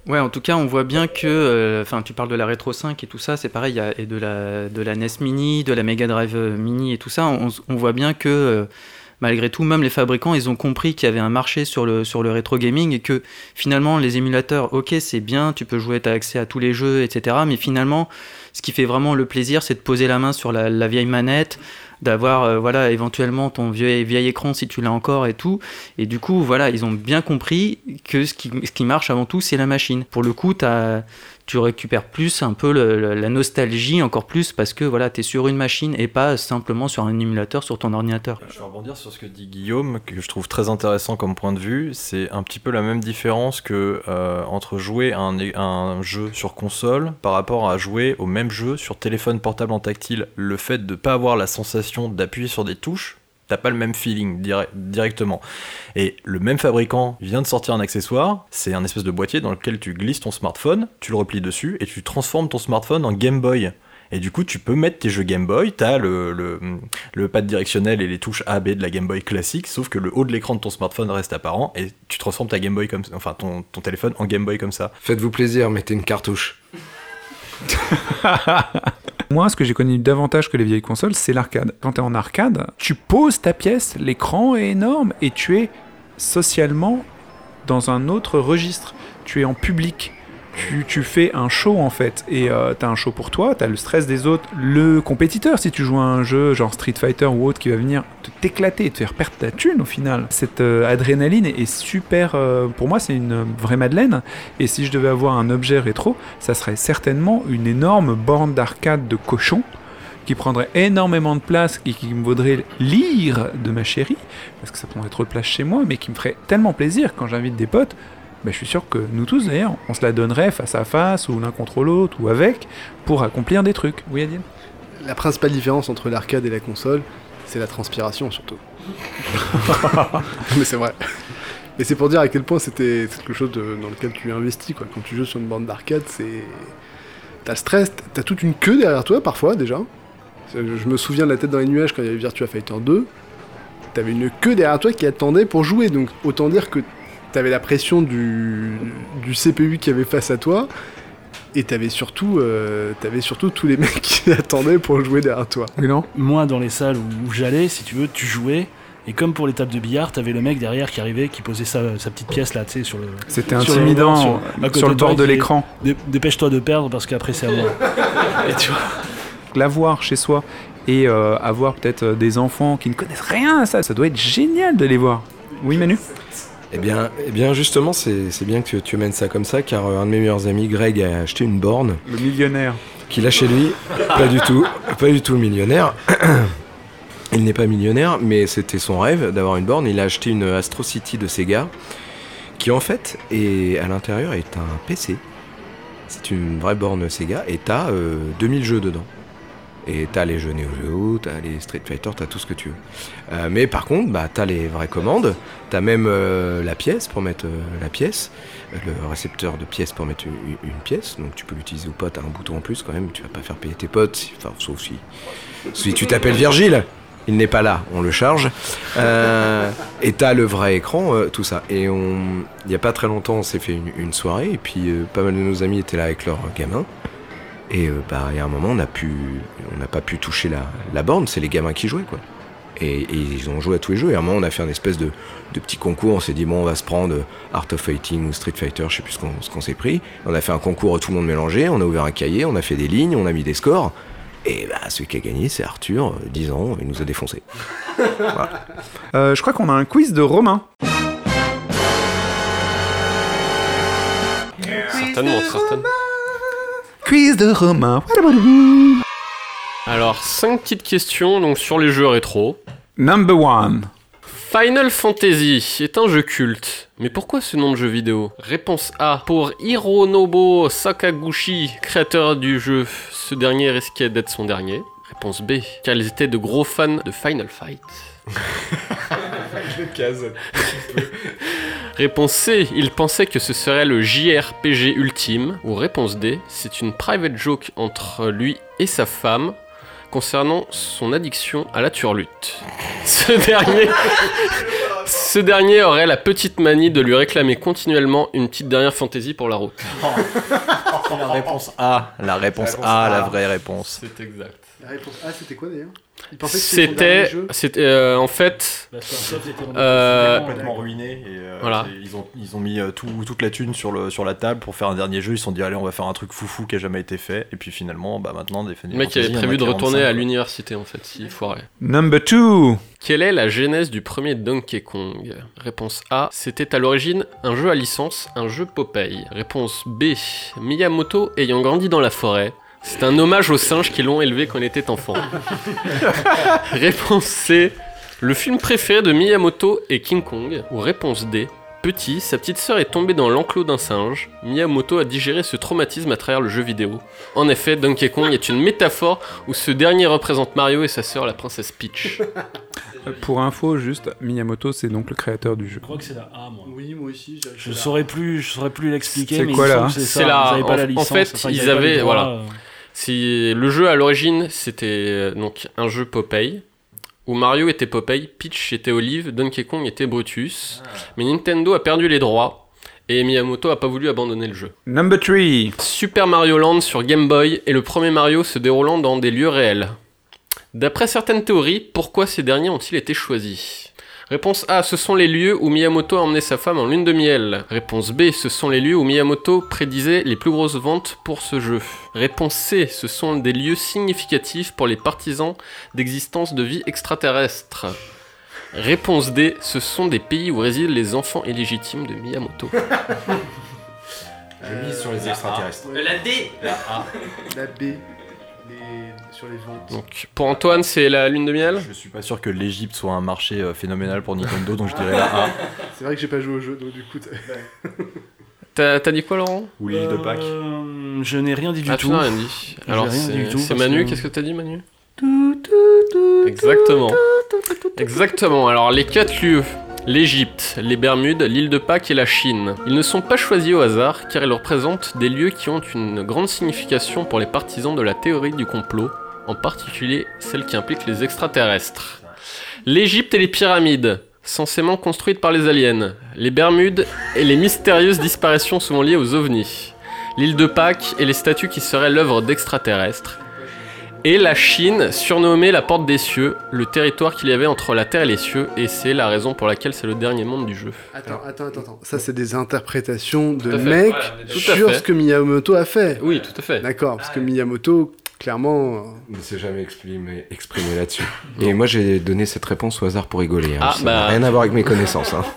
Ouais, en tout cas, on voit bien que. euh, Enfin, tu parles de la Retro 5 et tout ça, c'est pareil, il y a- et de la, de la NES Mini, de la Mega Drive euh, Mini et tout ça. On, on voit bien que, euh, malgré tout, même les fabricants, ils ont compris qu'il y avait un marché sur le, sur le rétro gaming et que finalement, les émulateurs, ok, c'est bien, tu peux jouer, tu as accès à tous les jeux, etc. Mais finalement, ce qui fait vraiment le plaisir, c'est de poser la main sur la, vieille manette d'avoir euh, voilà éventuellement ton vieux vieil écran si tu l'as encore et tout. Et du coup voilà ils ont bien compris que ce qui, ce qui marche avant tout c'est la machine. Pour le coup t'as- tu récupères plus un peu la nostalgie encore plus parce que voilà tu es sur une machine et pas simplement sur un émulateur sur ton ordinateur Je vais rebondir sur ce que dit Guillaume, que je trouve très intéressant comme point de vue. C'est un petit peu la même différence que euh, entre jouer à un, un jeu sur console par rapport à jouer au même jeu sur téléphone portable en tactile. Le fait de pas avoir la sensation d'appuyer sur des touches, t'as pas le même feeling dire- directement. Et le même fabricant vient de sortir un accessoire, c'est un espèce de boîtier dans lequel tu glisses ton smartphone, tu le replies dessus et tu transformes ton smartphone en Game Boy. Et du coup, tu peux mettre tes jeux Game Boy, t'as le, le, le pad directionnel et les touches A, B de la Game Boy classique, sauf que le haut de l'écran de ton smartphone reste apparent et tu transformes ta Game Boy comme enfin ton, ton téléphone en Game Boy comme ça. Faites-vous plaisir, mettez une cartouche. Moi, ce que j'ai connu davantage que les vieilles consoles, c'est l'arcade. Quand tu es en arcade, tu poses ta pièce, l'écran est énorme et tu es socialement dans un autre registre. Tu es en public. Tu, fais un show en fait et euh, t'as un show pour toi, t'as le stress des autres, le compétiteur si tu joues un jeu genre Street Fighter ou autre qui va venir te t'éclater et te faire perdre ta thune au final. Cette euh, adrénaline est, est super, euh, pour moi c'est une vraie madeleine et si je devais avoir un objet rétro, ça serait certainement une énorme borne d'arcade de cochon qui prendrait énormément de place et qui me vaudrait lire de ma chérie, parce que ça prendrait trop de place chez moi, mais qui me ferait tellement plaisir quand j'invite des potes. Ben, je suis sûr que nous tous d'ailleurs, on se la donnerait face à face ou l'un contre l'autre ou avec pour accomplir des trucs. Oui Adil? La principale différence entre l'arcade et la console, c'est la transpiration surtout. Mais c'est vrai. Mais c'est pour dire à quel point c'était quelque chose de- dans lequel tu investis. Quoi. Quand tu joues sur une bande d'arcade, c'est. T'as le stress, t'as toute une queue derrière toi parfois déjà. Je je me souviens de la tête dans les nuages quand il y avait Virtua Fighter 2. T'avais une queue derrière toi qui attendait pour jouer. Donc autant dire que t'avais la pression du, du CPU qui avait face à toi. Et t'avais surtout, euh, t'avais surtout tous les mecs qui attendaient pour jouer derrière toi. Non Moi, dans les salles où, où j'allais, si tu veux, tu jouais. Et comme pour les tables de billard, t'avais le mec derrière qui arrivait, qui posait sa, sa petite pièce là, tu sais, sur le. C'était intimidant sur, le bord de l'écran. Dé- Dépêche-toi de perdre parce qu'après c'est à moi. Et tu vois. L'avoir chez soi et euh, avoir peut-être euh, des enfants qui ne connaissent rien à ça, ça doit être génial de les voir. Oui Manu? Eh bien, eh bien justement, c'est bien que tu, tu mènes ça comme ça, car euh, un de mes meilleurs amis, Greg, a acheté une borne Le millionnaire. qu'il a chez lui. pas du tout, pas du tout le millionnaire. Il n'est pas millionnaire, mais c'était son rêve d'avoir une borne. Il a acheté une Astro City de Sega, qui en fait, est, à l'intérieur, est un PC. C'est une vraie borne Sega, et t'as euh, 2000 jeux dedans. Et t'as les jeux Neo Geo, t'as les Street Fighter, t'as tout ce que tu veux. Euh, mais par contre, bah, t'as les vraies commandes, t'as même euh, la pièce pour mettre euh, la pièce, le récepteur de pièce pour mettre une, pièce, donc tu peux l'utiliser ou pas, t'as un bouton en plus quand même, tu vas pas faire payer tes potes, sauf si, tu t'appelles Virgile, il n'est pas là, on le charge. Et t'as le vrai écran, tout ça. Et il y a pas très longtemps, on s'est fait une, soirée, et puis pas mal de nos amis étaient là avec leurs gamins. Et euh, bah, il y a un moment, on n'a pas pu toucher la, la borne, c'est les gamins qui jouaient, quoi. Et, et ils ont joué à tous les jeux. Et à un moment, on a fait un espèce de, de petit concours. On s'est dit, bon, on va se prendre Art of Fighting ou Street Fighter, je sais plus ce qu'on ce qu'on s'est pris. On a fait un concours tout le monde mélangé. On a ouvert un cahier, on a fait des lignes, on a mis des scores. Et bah, celui qui a gagné, c'est Arthur, euh, 10 ans, il nous a défoncé. Euh, je crois qu'on a un quiz de Romain. Certainement, certainement. Quiz de Romain. Alors, cinq petites questions donc sur les jeux rétro. Number one. Final Fantasy est un jeu culte. Mais pourquoi ce nom de jeu vidéo? Réponse A. Pour Hironobu Sakaguchi, créateur du jeu, ce dernier risquait d'être son dernier. Réponse B. Car ils étaient de gros fans de Final Fight. Réponse C, il pensait que ce serait le JRPG ultime. Ou réponse D, c'est une private joke entre lui et sa femme concernant son addiction à la turlute. Ce dernier, ce dernier aurait la petite manie de lui réclamer continuellement une petite dernière fantaisie pour la route. La réponse A, la réponse A, la vraie réponse. C'est exact. La réponse A, c'était quoi d'ailleurs? C'était, c'était euh, en fait, Euh, complètement ruiné et euh, voilà. ils ont ils ont mis euh, tout- toute la thune sur le sur la table pour faire un dernier jeu ils se sont dit allez on va faire un truc foufou qui a jamais été fait et puis finalement bah maintenant des le mec avait prévu de retourner à l'université en fait, s'il foirait. Number two. Quelle est la genèse du premier Donkey Kong? Réponse A, c'était à l'origine un jeu à licence, un jeu Popeye. Réponse B, Miyamoto ayant grandi dans la forêt. C'est un hommage aux singes qui l'ont élevé quand il était enfant. réponse C, le film préféré de Miyamoto est King Kong. Ou réponse D, petit, sa petite sœur est tombée dans l'enclos d'un singe. Miyamoto a digéré ce traumatisme à travers le jeu vidéo. En effet, Donkey Kong est une métaphore où ce dernier représente Mario et sa sœur la princesse Peach. Pour info, juste, Miyamoto, c'est donc le créateur du jeu. Je crois que c'est la A, moi. Oui, moi aussi. Je saurais plus, je saurais plus l'expliquer. C'est quoi, là C'est la- pas en- la en licence. fait, enfin, ils avaient droits, voilà. euh. Si le jeu à l'origine c'était euh, donc un jeu Popeye où Mario était Popeye, Peach était Olive, Donkey Kong était Brutus, mais Nintendo a perdu les droits et Miyamoto a pas voulu abandonner le jeu. Number 3. Super Mario Land sur Game Boy est le premier Mario se déroulant dans des lieux réels. D'après certaines théories, pourquoi ces derniers ont-ils été choisis? Réponse A, ce sont les lieux où Miyamoto a emmené sa femme en lune de miel. Réponse B, ce sont les lieux où Miyamoto prédisait les plus grosses ventes pour ce jeu. Réponse C, ce sont des lieux significatifs pour les partisans d'existence de vie extraterrestre. Réponse D, ce sont des pays où résident les enfants illégitimes de Miyamoto. Je mise sur les extraterrestres. La D La B, les- sur les ventes. Donc pour Antoine, c'est la lune de miel Je suis pas sûr que l'Egypte soit un marché euh, phénoménal pour Nintendo, donc je dirais la A. C'est vrai que j'ai pas joué au jeu, donc du coup. t'as- dit quoi Laurent? Ou l'île de Pâques. Euh, je n'ai rien dit du Ah, tu tout. n'as rien dit. J'ai Alors rien c'est du tout, c'est parce Manu, que- qu'est-ce que t'as dit Manu? Exactement. Exactement. Alors les quatre lieux. L'Égypte, les Bermudes, l'île de Pâques et la Chine. Ils ne sont pas choisis au hasard car ils représentent des lieux qui ont une grande signification pour les partisans de la théorie du complot, en particulier celle qui implique les extraterrestres. L'Égypte et les pyramides, censément construites par les aliens. Les Bermudes et les mystérieuses disparitions souvent liées aux ovnis. L'île de Pâques et les statues qui seraient l'œuvre d'extraterrestres. Et la Chine, surnommée la porte des cieux, le territoire qu'il y avait entre la terre et les cieux, et c'est la raison pour laquelle c'est le dernier monde du jeu. Attends, attends, attends, attends. Ça, c'est des interprétations de mecs sur ce que Miyamoto a fait. Oui, tout à fait. D'accord, parce que Miyamoto, clairement. euh, ne s'est jamais exprimé, exprimé là-dessus. Et moi, j'ai donné cette réponse au hasard pour rigoler. hein. Ah, Ça bah. rien à voir avec mes connaissances. hein.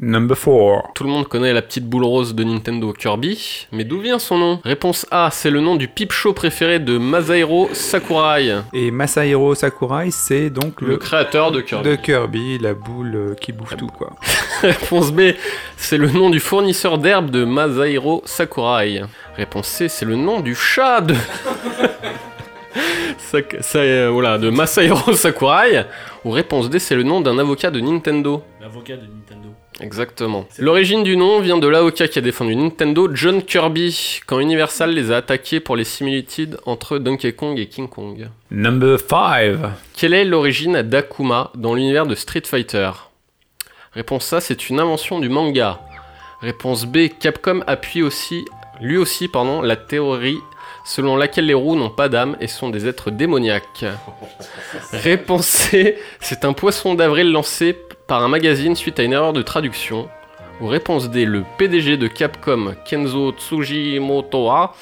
Number 4. Tout le monde connaît la petite boule rose de Nintendo Kirby, mais d'où vient son nom? Réponse A, c'est le nom du pipe show préféré de Masahiro Sakurai, Et Masahiro Sakurai, c'est donc le le, créateur de Kirby. de Kirby, la boule euh, qui bouffe tout, quoi. Réponse B, c'est le nom du fournisseur d'herbes de Masahiro Sakurai. Réponse C, c'est le nom du chat de... Ça, euh, voilà, de Masahiro Sakurai. Ou réponse D, c'est le nom d'un avocat de Nintendo. L'avocat de Nintendo. Exactement. L'origine du nom vient de l'avocat qui a défendu Nintendo, John Kirby, quand Universal les a attaqués pour les similitudes entre Donkey Kong et King Kong. Number 5. Quelle est l'origine d'Akuma dans l'univers de Street Fighter? Réponse A, c'est une invention du manga. Réponse B, Capcom appuie aussi, lui aussi, pardon, la théorie selon laquelle les roues n'ont pas d'âme et sont des êtres démoniaques. Réponse C, c'est un poisson d'avril lancé par un magazine suite à une erreur de traduction. Ou réponse D, le PDG de Capcom, Kenzo Tsujimoto, a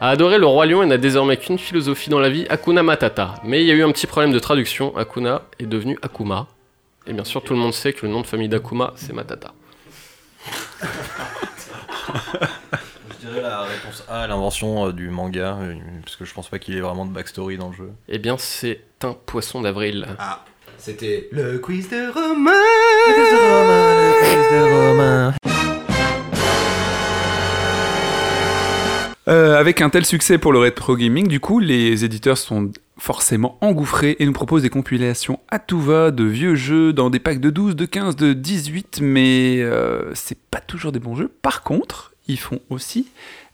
adoré le Roi Lion et n'a désormais qu'une philosophie dans la vie, Akuna Matata. Mais il y a eu un petit problème de traduction, Akuna est devenu Akuma. Et bien sûr, tout le monde sait que le nom de famille d'Akuma, c'est Matata. La réponse A à l'invention euh, du manga, euh, parce que je pense pas qu'il y ait vraiment de backstory dans le jeu. Eh bien, c'est un poisson d'avril. C'était le quiz de Romain. Euh, avec un tel succès pour le rétro gaming, du coup, les éditeurs sont forcément engouffrés et nous proposent des compilations à tout va de vieux jeux dans des packs de 12, de 15, de 18, mais euh, c'est pas toujours des bons jeux. Par contre, ils font aussi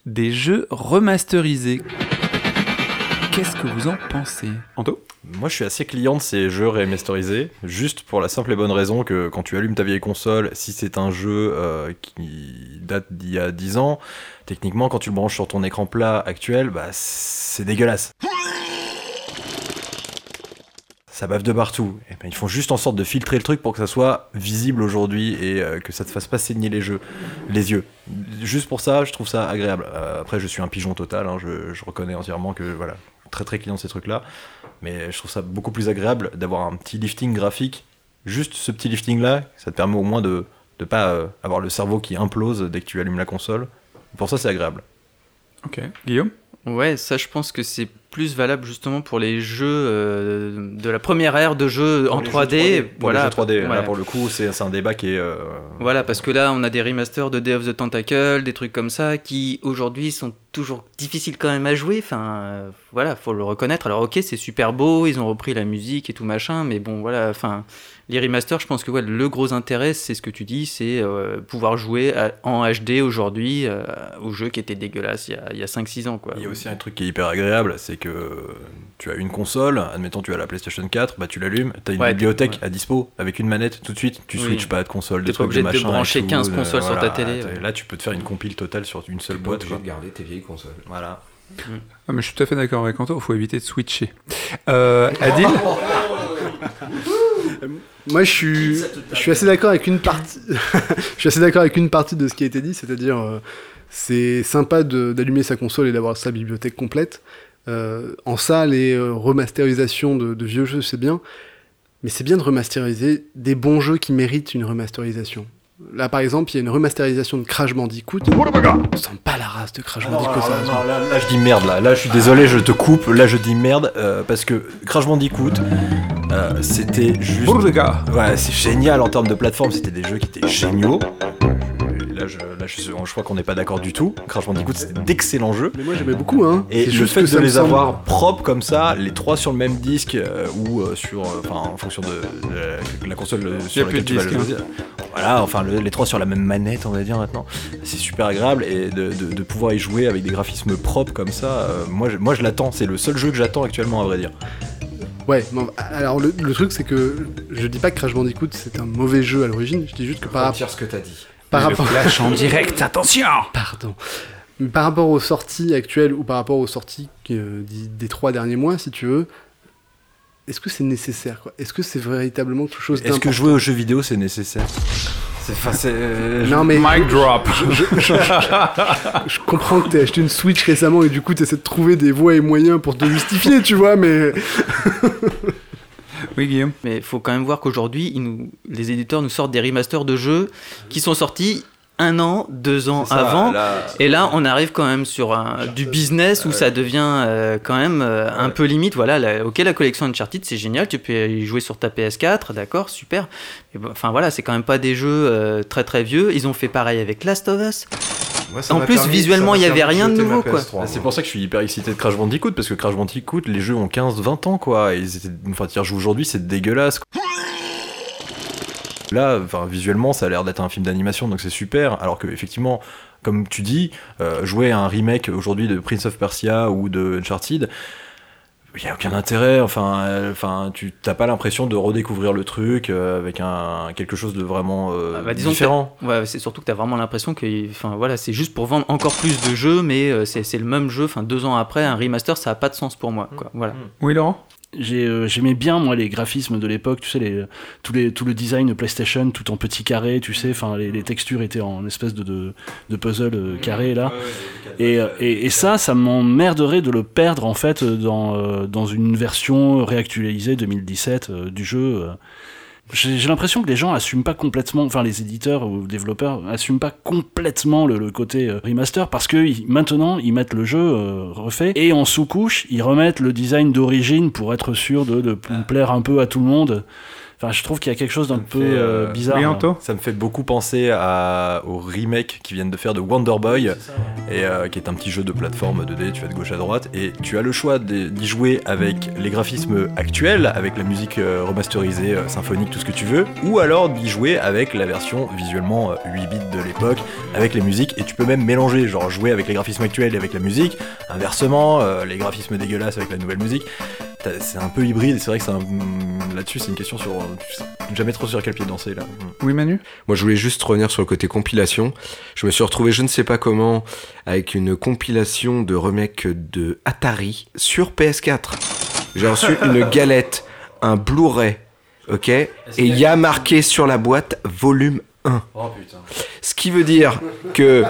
des jeux remasterisés. Qu'est-ce que vous en pensez? Anto? Moi, je suis assez client de ces jeux remasterisés, juste pour la simple et bonne raison que quand tu allumes ta vieille console, si c'est un jeu euh, qui date d'il y a 10 ans, techniquement, quand tu le branches sur ton écran plat actuel, bah, c'est dégueulasse. Ça bave de partout. Et ben, ils font juste en sorte de filtrer le truc pour que ça soit visible aujourd'hui et euh, que ça te fasse pas saigner les, jeux, les yeux. Juste pour ça, je trouve ça agréable. Euh, après, je suis un pigeon total, hein, je, je reconnais entièrement que voilà, très très client de ces trucs-là. Mais je trouve ça beaucoup plus agréable d'avoir un petit lifting graphique. Juste ce petit lifting-là, ça te permet au moins de ne pas euh, avoir le cerveau qui implose dès que tu allumes la console. Pour ça, c'est agréable. Ok. Guillaume? Ouais, ça je pense que c'est plus valable justement pour les jeux euh, de la première ère de jeux en Pour les 3D. jeux Pour voilà, les jeux 3D, là pour le coup, c'est c'est un débat qui est. euh, Voilà, parce que là, on a des remasters de Day of the Tentacle, des trucs comme ça, qui aujourd'hui sont toujours difficiles quand même à jouer. Enfin, euh, voilà, faut le reconnaître. Alors, ok, c'est super beau, ils ont repris la musique et tout machin, mais bon, voilà, enfin, les remasters, je pense que ouais, le gros intérêt, c'est ce que tu dis, c'est euh, pouvoir jouer à- en HD aujourd'hui euh, aux jeux qui étaient dégueulasses il y a, il y a 5-6 ans, quoi. Il y a aussi un truc qui est hyper agréable, c'est que tu as une console, admettons tu as la PlayStation 4, bah tu l'allumes, tu as une Ouais, bibliothèque ouais. à dispo avec une manette tout de suite, tu Oui. switches pas de console, T'es de pas trucs, obligé de machin brancher tout, 15 euh, consoles sur ta télé. Là tu peux te faire une compile totale sur une seule boîte. garder tes vieilles consoles. Voilà. Ah, mais je suis tout à fait d'accord avec Anto, il faut éviter de switcher. Euh, Adil Moi, je suis, je suis assez d'accord avec une partie. je suis assez d'accord avec une partie de ce qui a été dit, c'est-à-dire, euh, c'est sympa d'allumer sa console et d'avoir sa bibliothèque complète. Euh, en ça, les euh, remasterisations de, de vieux jeux, c'est bien, mais c'est bien de remasteriser des bons jeux qui méritent une remasterisation. Là, par exemple, il y a une remasterisation de Crash Bandicoot. On sent pas la race de Crash Bandicoot. non, là, là, je dis merde là, là je suis désolé, je te coupe, là je dis merde euh, parce que Crash Bandicoot euh, c'était juste. Ouais, c'est génial en termes de plateforme, c'était des jeux qui étaient géniaux. Là, je, là, je, je crois qu'on n'est pas d'accord du tout. Crash Bandicoot, c'était d'excellents jeux. Mais moi, j'aimais beaucoup, hein. Et C'est le fait de les semble- avoir propres comme ça, les trois sur le même disque euh, ou euh, sur, euh, enfin en fonction de, de la console euh, sur laquelle tu vas disque, le hein. Voilà, enfin le- les trois sur la même manette, on va dire maintenant. C'est super agréable et de, de- de pouvoir y jouer avec des graphismes propres comme ça, euh, moi, je, moi je l'attends. C'est le seul jeu que j'attends actuellement à vrai dire. Ouais, non, alors le, le truc c'est que je dis pas que Crash Bandicoot c'est un mauvais jeu à l'origine, je dis juste que par, rapport Retire ce que t'as dit. Par rapport Flash en direct, attention. Pardon, par rapport aux sorties actuelles ou par rapport aux sorties euh, des, trois derniers mois si tu veux, est-ce que c'est nécessaire Est-ce que c'est véritablement quelque chose Est-ce que jouer aux jeux vidéo c'est nécessaire? C'est euh, je- Non mais Mic drop. je comprends que t'aies acheté une Switch récemment et du coup t'essaies de trouver des voies et moyens pour te justifier, tu vois, mais Oui, Guillaume. Mais il faut quand même voir qu'aujourd'hui, les éditeurs nous sortent des remasters de jeux qui sont sortis un an, deux ans ça, avant. là, Et là, on arrive quand même sur un- du business où ça devient euh, quand même euh, un peu limite. Voilà, la- ok, la collection Uncharted, c'est génial, tu peux y jouer sur ta PS4, d'accord, super. Enfin voilà, c'est quand même pas des jeux euh, très très vieux. Ils ont fait pareil avec Last of Us. En plus, permis- visuellement, il y avait rien de nouveau, quoi. PS3, Ah, c'est pour ça que je suis hyper excité de Crash Bandicoot parce que Crash Bandicoot, les jeux ont 15-20 ans quoi. Et ils étaient... Enfin, tu y rejoues aujourd'hui, c'est dégueulasse. quoi. Là, enfin, visuellement, ça a l'air d'être un film d'animation, donc c'est super. Alors que effectivement, comme tu dis, euh, jouer à un remake aujourd'hui de Prince of Persia ou de Uncharted, il y a aucun intérêt. Enfin, euh, enfin, tu t'as pas l'impression de redécouvrir le truc euh, avec un quelque chose de vraiment euh, Ah bah, différent. Ouais, c'est surtout que tu as vraiment l'impression que enfin, voilà, c'est juste pour vendre encore plus de jeux, mais euh, c'est c'est le même jeu. Enfin, deux ans après, un remaster, ça a pas de sens pour moi. Quoi. Voilà. Oui, Laurent? Euh, J'aimais bien moi les graphismes de l'époque, tu sais, les, tous les, tout le design de PlayStation, tout en petits carrés, tu sais, enfin les, les textures étaient en espèce de, de, de puzzle euh, carré là. Et, euh, et, et ça, ça m'emmerderait de le perdre en fait dans, dans une version réactualisée 2017 euh, du jeu. J'ai j'ai l'impression que les gens assument pas complètement, enfin les éditeurs ou développeurs assument pas complètement le, le côté euh, remaster parce que ils- maintenant ils mettent le jeu euh, refait et en sous-couche ils remettent le design d'origine pour être sûr de, de plaire un peu à tout le monde. Enfin, je trouve qu'il y a quelque chose d'un peu fait, euh, euh, bizarre. Oui. Anto Ça me fait beaucoup penser à, au remake qu'ils viennent de faire de Wonder Boy, et, euh, qui est un petit jeu de plateforme 2D, tu vas de gauche à droite, et tu as le choix d'y jouer avec les graphismes actuels, avec la musique euh, remasterisée, euh, symphonique, tout ce que tu veux, ou alors d'y jouer avec la version visuellement euh, 8 bits de l'époque, avec les musiques, et tu peux même mélanger, genre jouer avec les graphismes actuels et avec la musique, inversement, euh, les graphismes dégueulasses avec la nouvelle musique. C'est un peu hybride, et c'est vrai que c'est un- mm, là-dessus, c'est une question sur. tu sais jamais trop sur quel pied danser là. Mm. Oui, Manu? Moi, je voulais juste revenir sur le côté compilation. Je me suis retrouvé, je ne sais pas comment, avec une compilation de remakes de Atari sur PS4. J'ai reçu une galette, un Blu-ray, ok? Et il y a marqué sur la boîte volume 1. Oh putain. Ce qui veut dire que,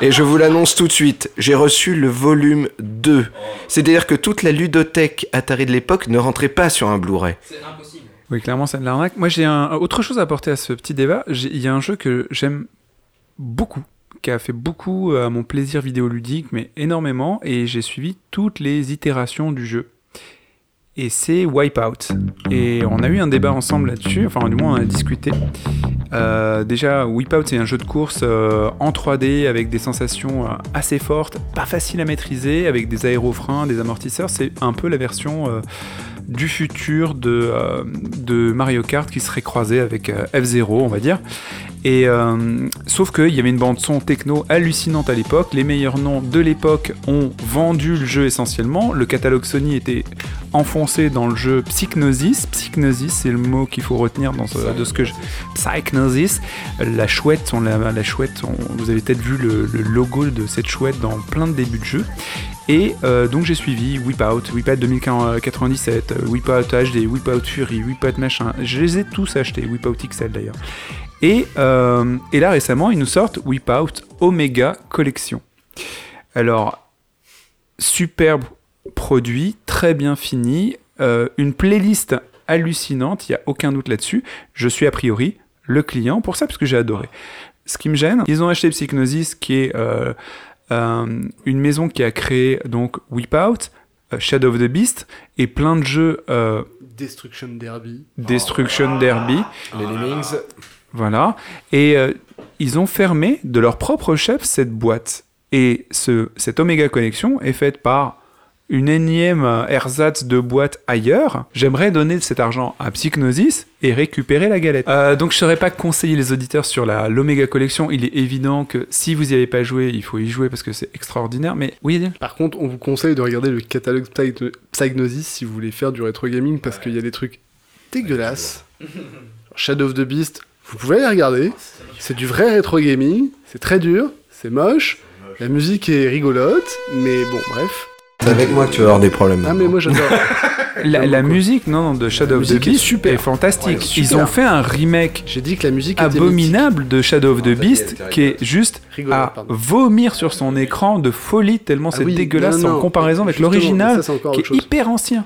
et je vous l'annonce tout de suite, j'ai reçu le volume 2. C'est-à-dire que toute la ludothèque Atari de l'époque ne rentrait pas sur un Blu-ray. C'est impossible. Oui, clairement, c'est de l'arnaque. Moi, j'ai un, autre chose à apporter à ce petit débat. Il y a un jeu que j'aime beaucoup, qui a fait beaucoup à mon plaisir vidéoludique, mais énormément, et j'ai suivi toutes les itérations du jeu. Et c'est Wipeout. Et on a eu un débat ensemble là-dessus, enfin du moins on a discuté. Euh, déjà, Wipeout c'est un jeu de course euh, en 3D avec des sensations euh, assez fortes, pas facile à maîtriser, avec des aérofreins, des amortisseurs. C'est un peu la version du futur de, euh, de Mario Kart qui serait croisé avec euh, F0, on va dire. Et euh, sauf qu'il y avait une bande son techno hallucinante à l'époque. Les meilleurs noms de l'époque ont vendu le jeu essentiellement. Le catalogue Sony était enfoncé dans le jeu Psychnosis. Psychnosis, c'est le mot qu'il faut retenir dans ce- de ce que je. Psychnosis. La chouette, on l'a- la chouette, on- vous avez peut-être vu le, le logo de cette chouette dans plein de débuts de jeu. Et euh, donc j'ai suivi Wipeout, Wipeout 2097, euh, Wipeout HD, Wipeout Fury, Wipeout machin. Je les ai tous achetés, Wipeout XL d'ailleurs. Et, euh, et là récemment, ils nous sortent Wipeout Omega Collection. Alors, superbe produit, très bien fini, une playlist hallucinante, il n'y a aucun doute là-dessus. Je suis a priori le client pour ça, parce que j'ai adoré. Ce qui me gêne, ils ont acheté Psychnosis, qui est une maison qui a créé donc Wipeout, euh, Shadow of the Beast, et plein de jeux euh, Destruction Derby. Destruction Derby. Les Lemmings. Voilà. Et euh, ils ont fermé de leur propre chef cette boîte. Et ce, cette Omega Collection est faite par une énième ersatz de boîte ailleurs. J'aimerais donner cet argent à Psychnosis et récupérer la galette. Euh, donc je ne saurais pas conseiller les auditeurs sur la l'Omega Collection. Il est évident que si vous n'y avez pas joué, il faut y jouer parce que c'est extraordinaire. Mais oui, Par contre, on vous conseille de regarder le catalogue Psy- Psygnosis si vous voulez faire du rétro gaming parce qu'il y a des trucs dégueulasses. Shadow of the Beast, vous pouvez aller regarder. C'est du vrai rétro gaming. C'est très dur, c'est moche. La musique est rigolote, mais bon, bref. C'est avec moi que tu vas avoir des problèmes. Ah, mais moi j'adore. la, la musique, non, non, de Shadow of the musique est Beast super. est fantastique. Ouais, Ils ont fait un remake J'ai dit que la musique était abominable de Shadow of the Beast qui est juste à pardon. vomir sur son écran de folie tellement Ah c'est oui, dégueulasse non, non, en comparaison avec justement, l'original ça, c'est encore qui autre est chose. hyper ancien.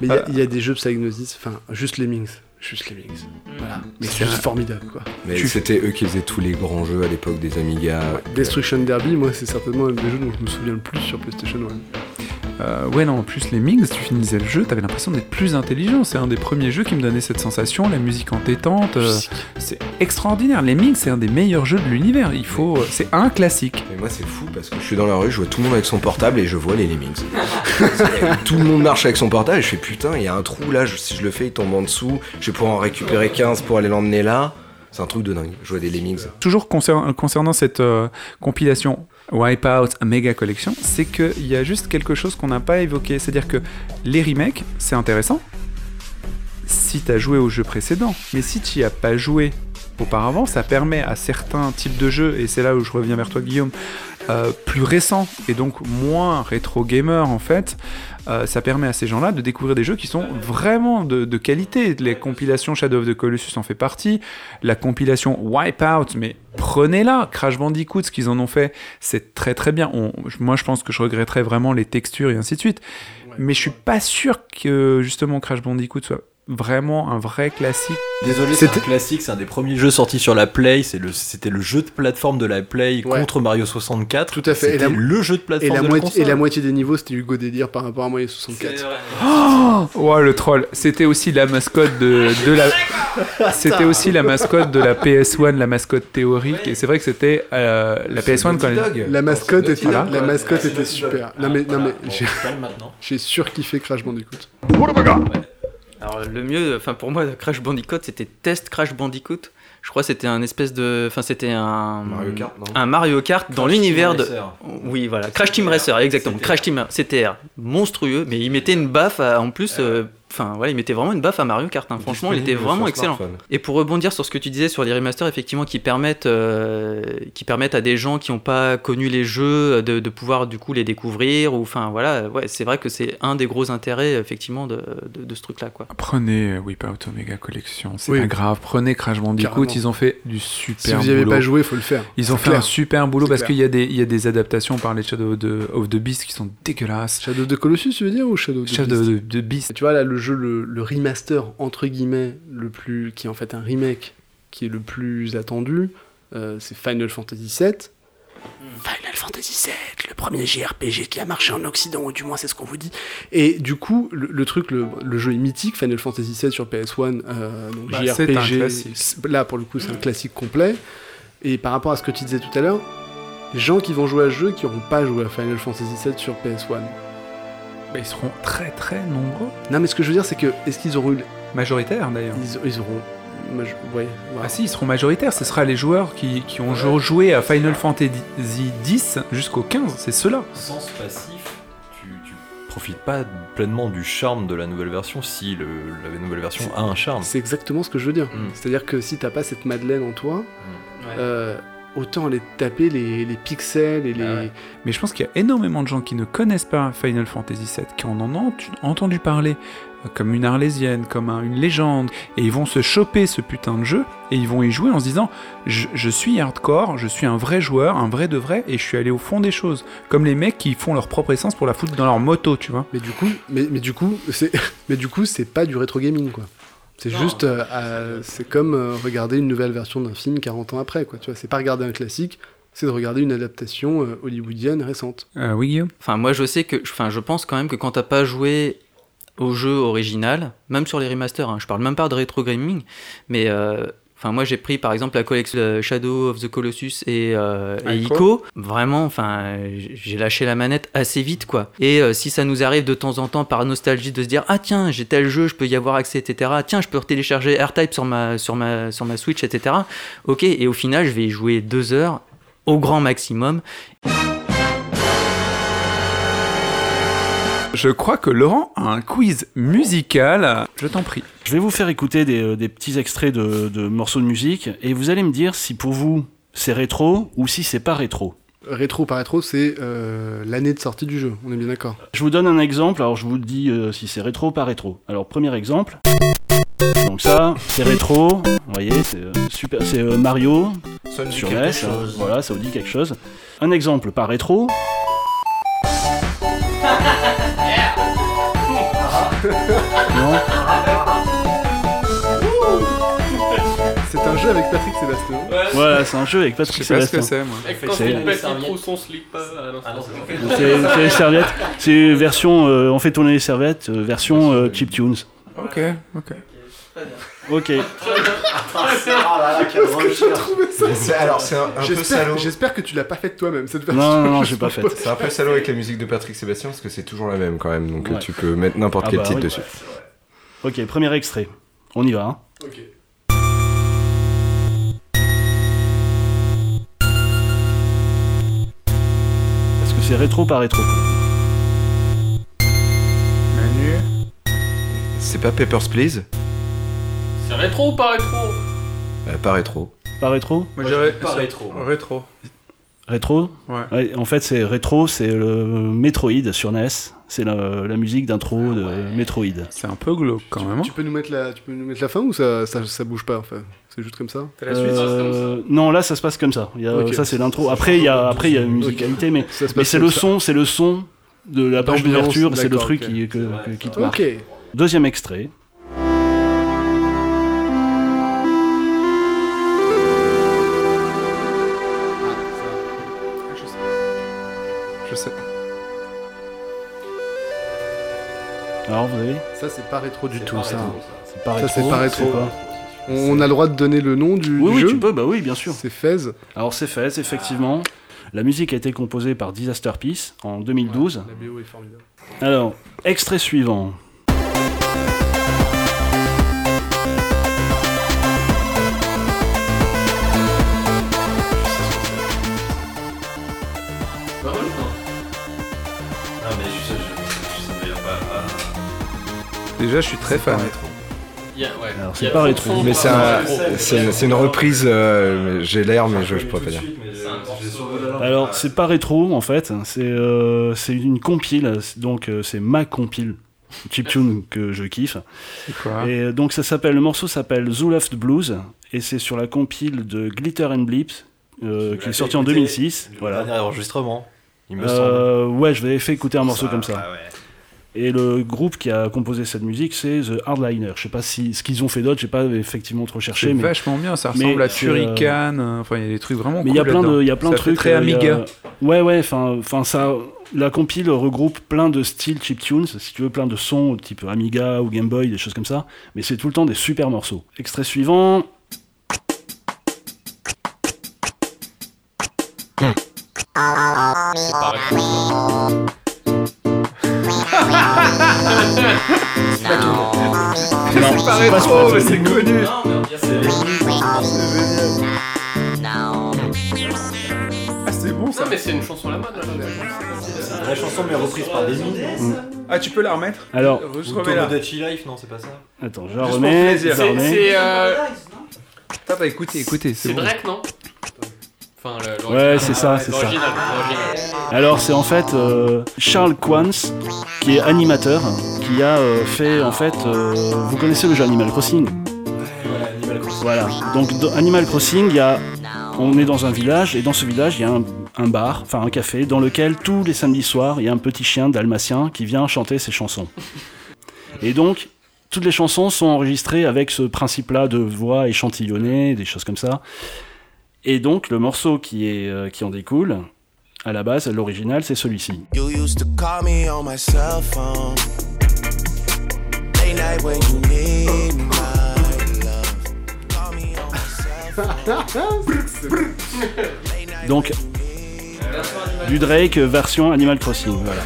Mais il y a- Euh. il y, a des jeux Psygnosis, enfin, juste Lemmings. Juste Lemmings. Voilà. Mais c'est juste formidable, quoi. Mais Tu- c'était eux qui faisaient tous les grands jeux à l'époque des Amiga. Destruction Derby, moi, c'est certainement un des jeux dont je me souviens le plus sur PlayStation 1. Euh, ouais, non, en plus, les Mings, tu finissais le jeu, t'avais l'impression d'être plus intelligent. C'est un des premiers jeux qui me donnait cette sensation, la musique entêtante. euh, c'est extraordinaire. Les Mings, c'est un des meilleurs jeux de l'univers. Il faut. euh, C'est un classique. Et moi c'est fou parce que je suis dans la rue, je vois tout le monde avec son portable et je vois les Lemmings. tout le monde marche avec son portable et je fais putain, il y a un trou là, je- si je le fais, il tombe en dessous, je vais pouvoir en récupérer 15 pour aller l'emmener là. C'est un truc de dingue, je vois des Lemmings. Toujours concer- concernant cette euh, compilation Wipeout Mega Collection, c'est qu'il y a juste quelque chose qu'on n'a pas évoqué. C'est-à-dire que les remakes, c'est intéressant si tu as joué au jeu précédent. Mais si tu n'y as pas joué auparavant, ça permet à certains types de jeux, et c'est là où je reviens vers toi Guillaume, euh, plus récents et donc moins rétro gamer en fait, euh, ça permet à ces gens-là de découvrir des jeux qui sont vraiment de, de qualité. Les compilations Shadow of the Colossus en fait partie, la compilation Wipeout, mais prenez-la, Crash Bandicoot, ce qu'ils en ont fait, c'est très très bien. On- moi je pense que je regretterais vraiment les textures et ainsi de suite, mais je suis pas sûr que justement Crash Bandicoot soit vraiment un vrai classique. Désolé, c'est un C'était- classique, c'est un des premiers jeux sortis sur la Play, c'est le- c'était le, jeu de plateforme de la Play Ouais. contre Mario 64. Tout à fait. Et la- le jeu de Et plateforme la, de moitié, console. et la moitié des niveaux, c'était Hugo Délire par rapport à Mario 64. Oh le troll, c'était aussi la mascotte de, de la c'était aussi la mascotte de la PS1, la mascotte théorique et c'est vrai que c'était euh, la PS1 quand elle... La mascotte, était, Voilà. la mascotte était super. Non mais, non mais Bon, j'ai- surkiffé Crash Bandicoot. Alors le mieux, enfin pour moi, Crash Bandicoot, c'était Test Crash Bandicoot. Je crois que c'était un espèce de, enfin c'était un Mario Kart, non un Mario Kart dans Crash l'univers Team de, Racer. oui voilà, Crash Team Racer, exactement, CTR. Crash Team CTR, monstrueux, mais il mettait une baffe à- en plus, euh, enfin voilà, il mettait vraiment une baffe à Mario Kart. hein. Franchement, il était vraiment excellent. Et pour rebondir sur ce que tu disais sur les remasters, effectivement, qui permettent, euh, qui permettent à des gens qui n'ont pas connu les jeux de, de pouvoir du coup les découvrir, ou enfin voilà, ouais, c'est vrai que c'est un des gros intérêts effectivement de, de, de ce truc-là, quoi. Prenez euh, Wipeout Omega Collection, c'est Oui. pas grave, prenez Crash Bandicoot, ils ont fait du super Si vous n'y avez pas joué, faut le faire. Ils ont C'est fait clair. un super boulot C'est parce clair. qu'il y, a des- il y a des adaptations par les Shadow of the, of the Beast qui sont dégueulasses. Shadow de Colossus, tu veux dire, ou Shadow of the Shadow Beast of the Beast. Tu vois là le jeu, le, le remaster entre guillemets, le plus, qui est en fait un remake, qui est le plus attendu, euh, c'est Final Fantasy VII. Final Fantasy VII, le premier JRPG qui a marché en Occident, ou du moins c'est ce qu'on vous dit. Et du coup, le, le truc, le, le jeu est mythique, Final Fantasy VII sur PS1, euh, donc Bah, JRPG, là pour le coup c'est un classique complet. Et par rapport à ce que tu disais tout à l'heure, les gens qui vont jouer à ce jeu qui n'auront pas joué à Final Fantasy VII sur PS1. Bah, ils seront très très nombreux. Non mais ce que je veux dire c'est que, est-ce qu'ils auront eu... Majoritaires d'ailleurs. Ils, ils auront... je- ouais. Ah si, ils seront majoritaires. Ce sera les joueurs qui, qui ont jou- joué à Final Fantasy X jusqu'au 15. C'est ceux-là. Sens passif, tu, tu profites pas pleinement du charme de la nouvelle version si le- la nouvelle version a un charme. C'est exactement ce que je veux dire. Mm. C'est-à-dire que si t'as pas cette Madeleine en toi, Ouais. euh, autant aller taper les, les pixels et les... Bah ouais. Mais je pense qu'il y a énormément de gens qui ne connaissent pas Final Fantasy VII, qui en ont ent- entendu parler euh, comme une arlésienne, comme un- une légende, et ils vont se choper ce putain de jeu, et ils vont y jouer en se disant je, je suis hardcore, je suis un vrai joueur, un vrai de vrai, et je suis allé au fond des choses. Comme les mecs qui font leur propre essence pour la foutre dans leur moto, tu vois. Mais du coup, mais, mais du coup, c'est, mais du coup, c'est pas du rétro gaming quoi. C'est juste, euh, euh, c'est comme euh, regarder une nouvelle version d'un film 40 ans après quoi. Tu vois, c'est pas regarder un classique, c'est de regarder une adaptation euh, hollywoodienne récente. Euh, oui, Guillaume? Enfin, moi, je sais que, enfin, je pense quand même que quand t'as pas joué au jeu original, même sur les remasters, hein, je parle même pas de rétro gaming, mais euh, enfin, moi, j'ai pris par exemple la collection Shadow of the Colossus et, euh, et. Ico. Vraiment, enfin, j'ai lâché la manette assez vite, quoi. Et euh, si ça nous arrive de temps en temps par nostalgie de se dire, ah tiens, j'ai tel jeu, je peux y avoir accès, etc. Tiens, je peux télécharger AirType sur ma, sur ma, sur ma Switch, etc. Ok, et au final, je vais y jouer deux heures au grand maximum. Je crois que Laurent a un quiz musical. Je t'en prie. Je vais vous faire écouter des, euh, des petits extraits de, de morceaux de musique et vous allez me dire si pour vous c'est rétro ou si c'est pas rétro. Rétro par rétro, c'est euh, l'année de sortie du jeu. On est bien d'accord. Je vous donne un exemple, alors je vous dis euh, si c'est rétro ou pas rétro. Alors premier exemple. Donc ça, c'est rétro, vous voyez, c'est euh, super, c'est euh, Mario sur NES, hein, voilà, ça vous dit quelque chose. Un exemple pas rétro. non, C'est un jeu avec Patrick Sébastien. voilà, c'est un jeu avec Je Patrick sais pas ce que Sébastien. c'est, moi. Et quand C'est- il pète son slip pas. Ah c'est. C'est c'est les serviettes, c'est version, euh, on fait tourner les serviettes, euh, version euh, chiptunes. Ok, ok. Ok. C'est- Alors, c'est un, un peu J'espère, salaud. j'espère que tu l'as pas faite toi-même cette version. Non, non, non, Je j'ai pas fait. C'est un peu salaud avec la musique de Patrick Sébastien parce que c'est toujours la même quand même. Donc Ouais. tu peux mettre n'importe Ah quel bah titre oui. dessus. Ok, premier extrait. On y va. hein. Ok. Est-ce que c'est rétro pas rétro Manu C'est pas Papers, Please? C'est rétro ou pas rétro Euh, Pas rétro. Pas rétro Moi, j'irais pas c'est- rétro. Rétro. Rétro Ouais. En fait, c'est rétro, c'est le Metroid sur NES. C'est la, la musique d'intro de Metroid. C'est un peu glauque quand même. hein. Tu peux nous mettre la, tu peux nous mettre la fin ou ça, ça, ça bouge pas enfin C'est juste comme ça T'as la suite Euh, non, là, ça se passe comme ça. Il y a- Ok. Ça, c'est l'intro. Après, il y a, après, il y a une musicalité, mais, c'est le ça. son, c'est le son de la page d'ouverture, c'est le truc qui, que- que- qui te marque. Ok. Deuxième extrait. Je sais. Alors, vous avez Ça c'est pas rétro du tout ça. C'est pas Ça, rétro. c'est pas rétro. On a le droit de donner le nom du, Oui, du oui, jeu tu peux, bah oui, bien sûr. C'est Fez. Alors, c'est fait, effectivement. La musique a été composée par Disaster Peace en 2012. La BO est formidable. Alors, extrait suivant. Déjà, je suis très fan. Ouais. Alors, c'est pas rétro. fond- Mais c'est un- c'est une, c'est une reprise. euh, mais J'ai l'air, mais je, je pourrais pas dire. Alors, c'est pas rétro en fait, c'est euh, c'est une compile, donc euh, c'est ma compile chiptune que je kiffe. C'est quoi? Et euh, donc ça s'appelle, le morceau s'appelle Zoo Left Blues et c'est sur la compile de Glitter and Blips euh, qui est sorti en 2006. Voilà. Voilà. Dernier enregistrement, il me semble. Euh, ouais, je vais fait écouter un morceau comme ça. Ah ouais. Et le groupe qui a composé cette musique, c'est The Hardliner. Je sais pas si ce qu'ils ont fait d'autre, j'ai pas effectivement trop cherché, C'est mais vachement bien, ça mais ressemble à c'est, euh, Turrican, euh, enfin il y a des trucs vraiment mais il y a cool plein de, il y a plein Ça de trucs. très euh, il y a- Amiga. Ouais, ouais. Enfin, enfin ça, la compile regroupe plein de styles chiptunes, si tu veux, plein de sons type Amiga ou Game Boy, des choses comme ça. Mais c'est tout le temps des super morceaux. Extrait suivant. Pareil. C'est pas rétro, mais c'est connu. Ah c'est bon ça. Non, mais c'est une chanson à la mode. La chanson mais reprise par des Ah tu peux la remettre Alors, Je remets là. Dachi Life, non, c'est pas ça attends, je la remets. C'est euh, Attends, bah, écoutez, écoutez, c'est. Drake, non Enfin, le- Ouais, c'est ça, c'est ça. Alors c'est en fait euh, Charles Quans qui est animateur, qui a euh, fait en fait, euh, vous connaissez le jeu Animal Crossing? Voilà. Donc dans Animal Crossing, il y a, on est dans un village et dans ce village il y a un, un bar, enfin un café, dans lequel tous les samedis soirs il y a un petit chien dalmatien qui vient chanter ses chansons. Et donc toutes les chansons sont enregistrées avec ce principe-là de voix échantillonnée, des choses comme ça. Et donc le morceau qui, est, euh, qui en découle, à la base, l'original, c'est celui-ci. Donc, du Drake version Animal Crossing, voilà.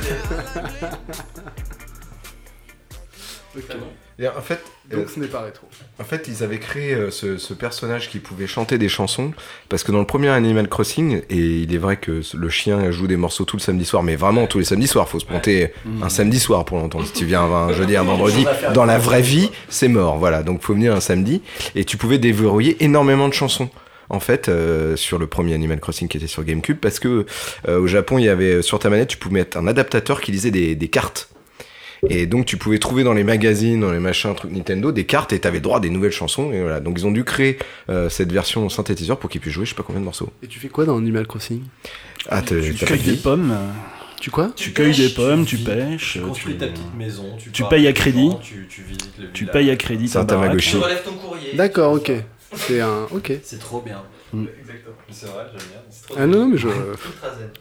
En fait, euh, Donc ce n'est pas rétro. En fait, ils avaient créé euh, ce, ce personnage qui pouvait chanter des chansons, parce que dans le premier Animal Crossing, et il est vrai que le chien joue des morceaux tout le samedi soir, mais vraiment tous les samedis soirs, faut se monter un samedi soir pour l'entendre. Si tu viens un jeudi, un vendredi, dans la vraie vie, c'est mort, voilà. Donc faut venir un samedi, et tu pouvais déverrouiller énormément de chansons. En fait, euh, sur le premier Animal Crossing qui était sur GameCube, parce que euh, au Japon, il y avait sur ta manette, tu pouvais mettre un adaptateur qui lisait des, des cartes. Et donc tu pouvais trouver dans les magazines, dans les machins, trucs Nintendo, des cartes et t'avais droit à des nouvelles chansons. Et voilà. Donc ils ont dû créer euh, cette version synthétiseur pour qu'ils puissent jouer je sais pas combien de morceaux. Et tu fais quoi dans Animal Crossing? Ah, Tu pas cueilles des pommes, euh, Tu quoi? tu cueilles des pommes, tu pêches, Tu euh, construis tu, ta petite maison, tu, tu payes à crédit. gens, Tu, tu visites le tu payes à crédit C'est un. Tamagotchi. relèves ton courrier. D'accord, ok. C'est un. Ok. C'est trop bien. Mm. Exactement. C'est vrai, j'aime bien. Trop Ah non, non, mais je,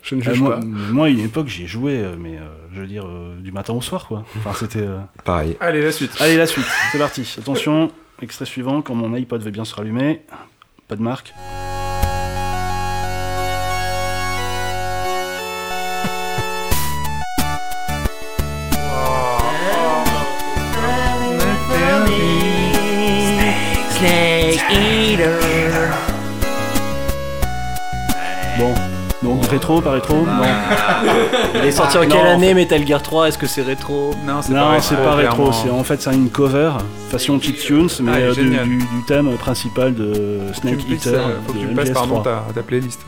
je ne Euh, juge moi, pas. moi, à une époque, j'y ai joué, euh, mais euh, je veux dire, euh, du matin au soir, quoi. Enfin, c'était... euh, Pareil. Allez, la suite. Allez, la suite, c'est parti. Attention, extrait suivant, quand mon iPod va bien se rallumer. Pas de marque. Rétro, pas rétro Non, Il est sorti en Non, quelle en année Metal Gear 3 Est-ce que c'est rétro Non, c'est pas rétro. c'est pas rétro. en fait c'est une cover façon chiptunes, mais Ah, est euh, du, du- du thème principal de Faut que tu Snake Eater Faut que tu de me passes, pardon, MGS3. ta, ta playlist.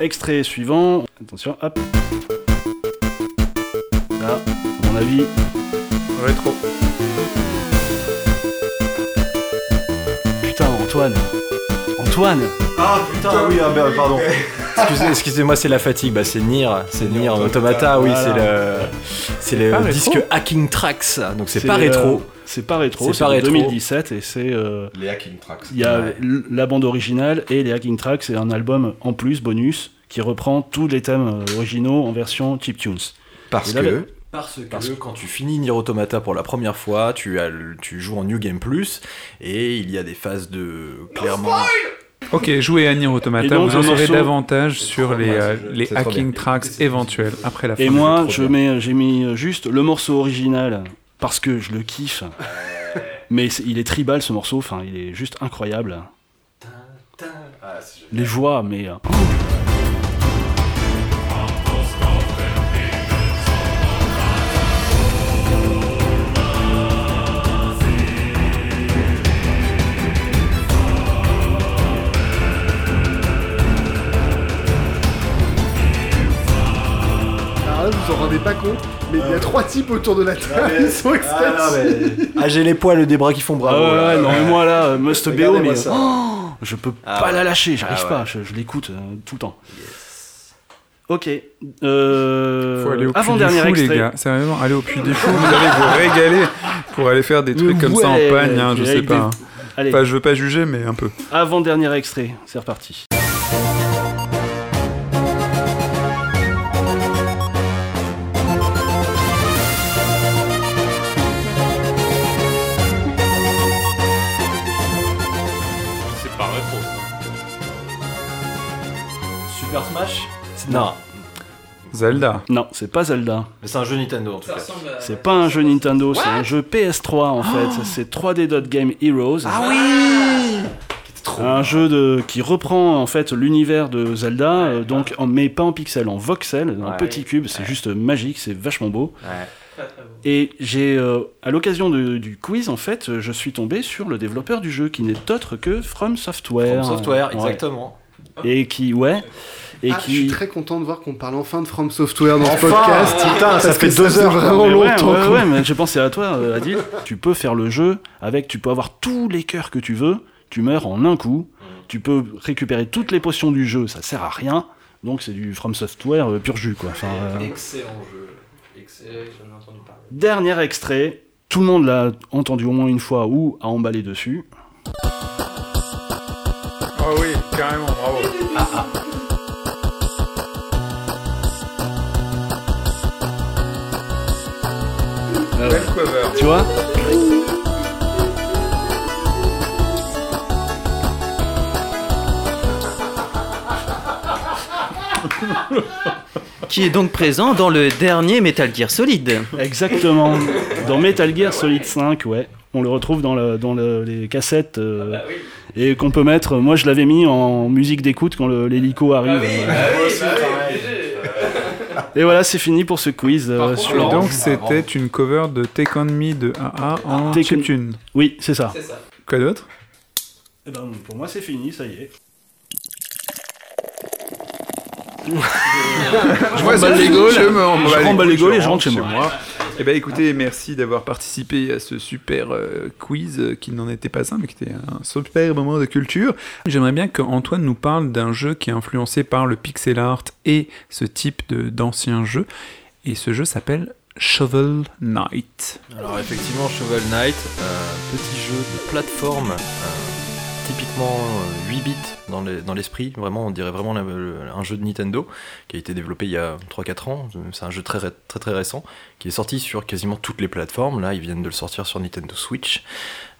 Extrait suivant. Attention, hop. Là, à mon avis, Rétro. putain Antoine, Antoine. Ah putain, oui, ah, bah, pardon. Excusez- Excusez-moi, c'est la fatigue. Bah, c'est Nier, c'est Nier Automata, oui, Voilà. c'est le, c'est pas le rétro disque Hacking Tracks, donc c'est pas euh, rétro. c'est pas rétro. C'est C'est pas rétro. 2017 et c'est euh, Les hacking tracks. il y a Ouais. la bande originale et les hacking tracks. C'est un album en plus bonus qui reprend tous les thèmes euh, originaux en version chiptunes. Parce là, que. Parce que Parce que- quand tu finis Nier Automata pour la première fois, tu, as, le- tu joues en New Game Plus et il y a des phases de clairement. Ok, jouez à Nier Et Automata, donc, vous en morceau- davantage sur les, euh, les hacking tracks éventuels après la fin. Et moi, jeu. je mets, j'ai mis juste le morceau original parce que je le kiffe. Mais c'est- il est tribal ce morceau, enfin, il est juste incroyable. Les voix, mais. euh, vous en rendez pas compte, mais il y a trois types autour de la table, ils sont extatisés. Ah, j'ai les poils des bras qui font Ah bravo. ouais, là. ouais, non, mais moi là, euh, Must BO, mais. ça. oh, je peux Ah pas ouais. la lâcher, j'arrive Ah pas, ouais. je, je l'écoute euh, tout le temps. Ok. Euh, Faut aller au puits avant-dernier des fous, extrait. les gars. Sérieusement, allez au puits des fous, vous allez vous régaler pour aller faire des trucs comme ça en pagne, hein, je sais pas. hein. Allez, Enfin, je veux pas juger, mais un peu. avant-dernier extrait. C'est reparti. Non, Zelda. Non, c'est pas Zelda. mais c'est un jeu Nintendo en tout cas. C'est pas un jeu Nintendo, c'est un jeu PS3 en fait. C'est 3D Dot Game Heroes. Ah oui Un jeu de, qui reprend en fait l'univers de Zelda, euh, donc en, mais pas en pixel, en voxel, en Ouais. petit cube. C'est juste magique, c'est vachement beau. Ouais. Et j'ai, euh, à l'occasion de- du quiz, en fait, euh, je suis tombé sur le développeur du jeu, qui n'est autre que From Software. From Software, Ouais. exactement. Et qui, ouais, et Ah, Je suis très content de voir qu'on parle enfin de From Software dans ce Enfin podcast. Putain, ça fait deux heures. vraiment ouais, longtemps. ouais, ouais, mais j'ai pensé à toi, euh, Adil. tu peux faire le jeu avec, tu peux avoir tous les cœurs que tu veux, tu meurs en un coup, tu peux récupérer toutes les potions du jeu, ça sert à rien. Donc c'est du From Software euh, pur jus, quoi. Enfin, euh, Excellent jeu. Excellent, j'en ai entendu parler. Dernier extrait, tout le monde l'a entendu au moins une fois ou a emballé dessus. Oh oui, carrément, bravo. Cover. Tu vois Qui est donc présent dans le dernier Metal Gear Solid. Exactement. Dans Metal Gear Solid 5, ouais. On le retrouve dans, le- dans le- les cassettes euh, et qu'on peut mettre. Moi, je l'avais mis en musique d'écoute quand l'hélico arrive. Et voilà, c'est fini pour ce quiz. euh, contre, sur- Et Laurent, donc, c'était une cover de Take On Me de AA en Take chiptune. Oui, c'est ça. Quoi d'autre? Eh ben, pour moi, c'est fini, ça y est. Je remballe les gaules. Je, me remballe les gaules et je rentre rentre chez moi. Eh ben écoutez, merci d'avoir participé à ce super euh, quiz euh, qui n'en était pas un, mais qui était un super moment de culture. J'aimerais bien qu'Antoine nous parle d'un jeu qui est influencé par le pixel art et ce type d'anciens jeux. Et ce jeu s'appelle Shovel Knight. Alors effectivement, Shovel Knight, euh, petit jeu de plateforme, typiquement euh, 8 bits dans les- dans l'esprit, vraiment on dirait vraiment un jeu de Nintendo qui a été développé il y a 3-4 ans, c'est un jeu très, très très récent, qui est sorti sur quasiment toutes les plateformes, là ils viennent de le sortir sur Nintendo Switch,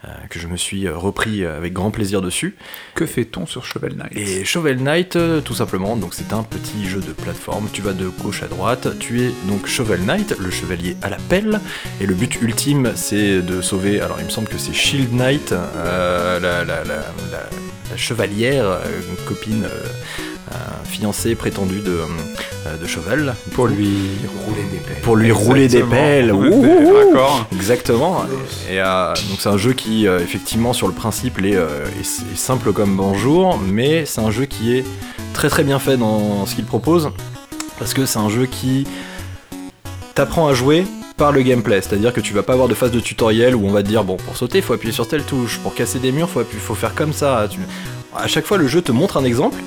euh, que je me suis euh, repris avec grand plaisir dessus. Que fait-on sur Shovel Knight? Et Shovel Knight, euh, tout simplement, donc c'est un petit jeu de plateforme. Tu vas de gauche à droite. Tu es donc Shovel Knight, le chevalier à la pelle. Et le but ultime, c'est de sauver. Alors, il me semble que c'est Shield Knight, euh, la, la- la- la- la chevalière, euh, une copine. Fiancée prétendue de, euh, de Shovel Pour lui Rouler des pelles. pour lui rouler des Exactement. pelles. D'accord. Exactement. Et euh, donc c'est un jeu qui, euh, effectivement, sur le principe, est, est- est simple comme bonjour, mais c'est un jeu qui est très très bien fait dans ce qu'il propose, parce que c'est un jeu qui t'apprend à jouer par le gameplay, c'est-à-dire que tu vas pas avoir de phase de tutoriel où on va te dire bon pour sauter faut appuyer sur telle touche, pour casser des murs faut, appuyer, faut faire comme ça. Tu- À chaque fois le jeu te montre un exemple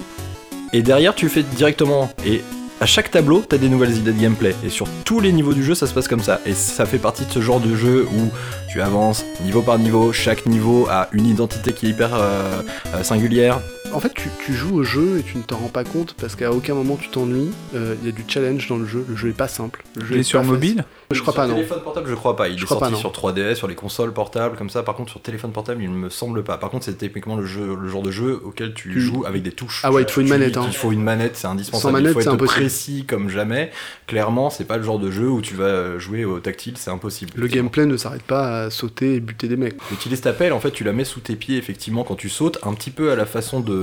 et derrière tu fais directement et à chaque tableau, t'as des nouvelles idées de gameplay. Et sur tous les niveaux du jeu, ça se passe comme ça. Et ça fait partie de ce genre de jeu où tu avances niveau par niveau, chaque niveau a une identité qui est hyper euh, euh, singulière. En fait, tu, tu joues au jeu et tu ne t'en rends pas compte parce qu'à aucun moment tu t'ennuies. Euh, Il y a du challenge dans le jeu. Le jeu est pas simple. Le jeu Il est sur mobile. Je crois sur pas, non. téléphone portable, je crois pas. Il Je est crois sorti pas, sur 3DS, sur les consoles portables, comme ça. Par contre, sur téléphone portable, il me semble pas. Par contre, c'est typiquement le, jeu, le genre de jeu auquel tu, Tu- joues avec des touches. Ah ouais, il te faut une Tu- manette, hein. Il faut une manette, c'est indispensable. Sans manette, il faut c'est être impossible. précis comme jamais. Clairement, c'est pas le genre de jeu où tu vas jouer au tactile, c'est impossible. Le gameplay ne s'arrête pas à sauter et buter des mecs. Utilise ta pelle, en fait, tu la mets sous tes pieds, effectivement, quand tu sautes, un petit peu à la façon de,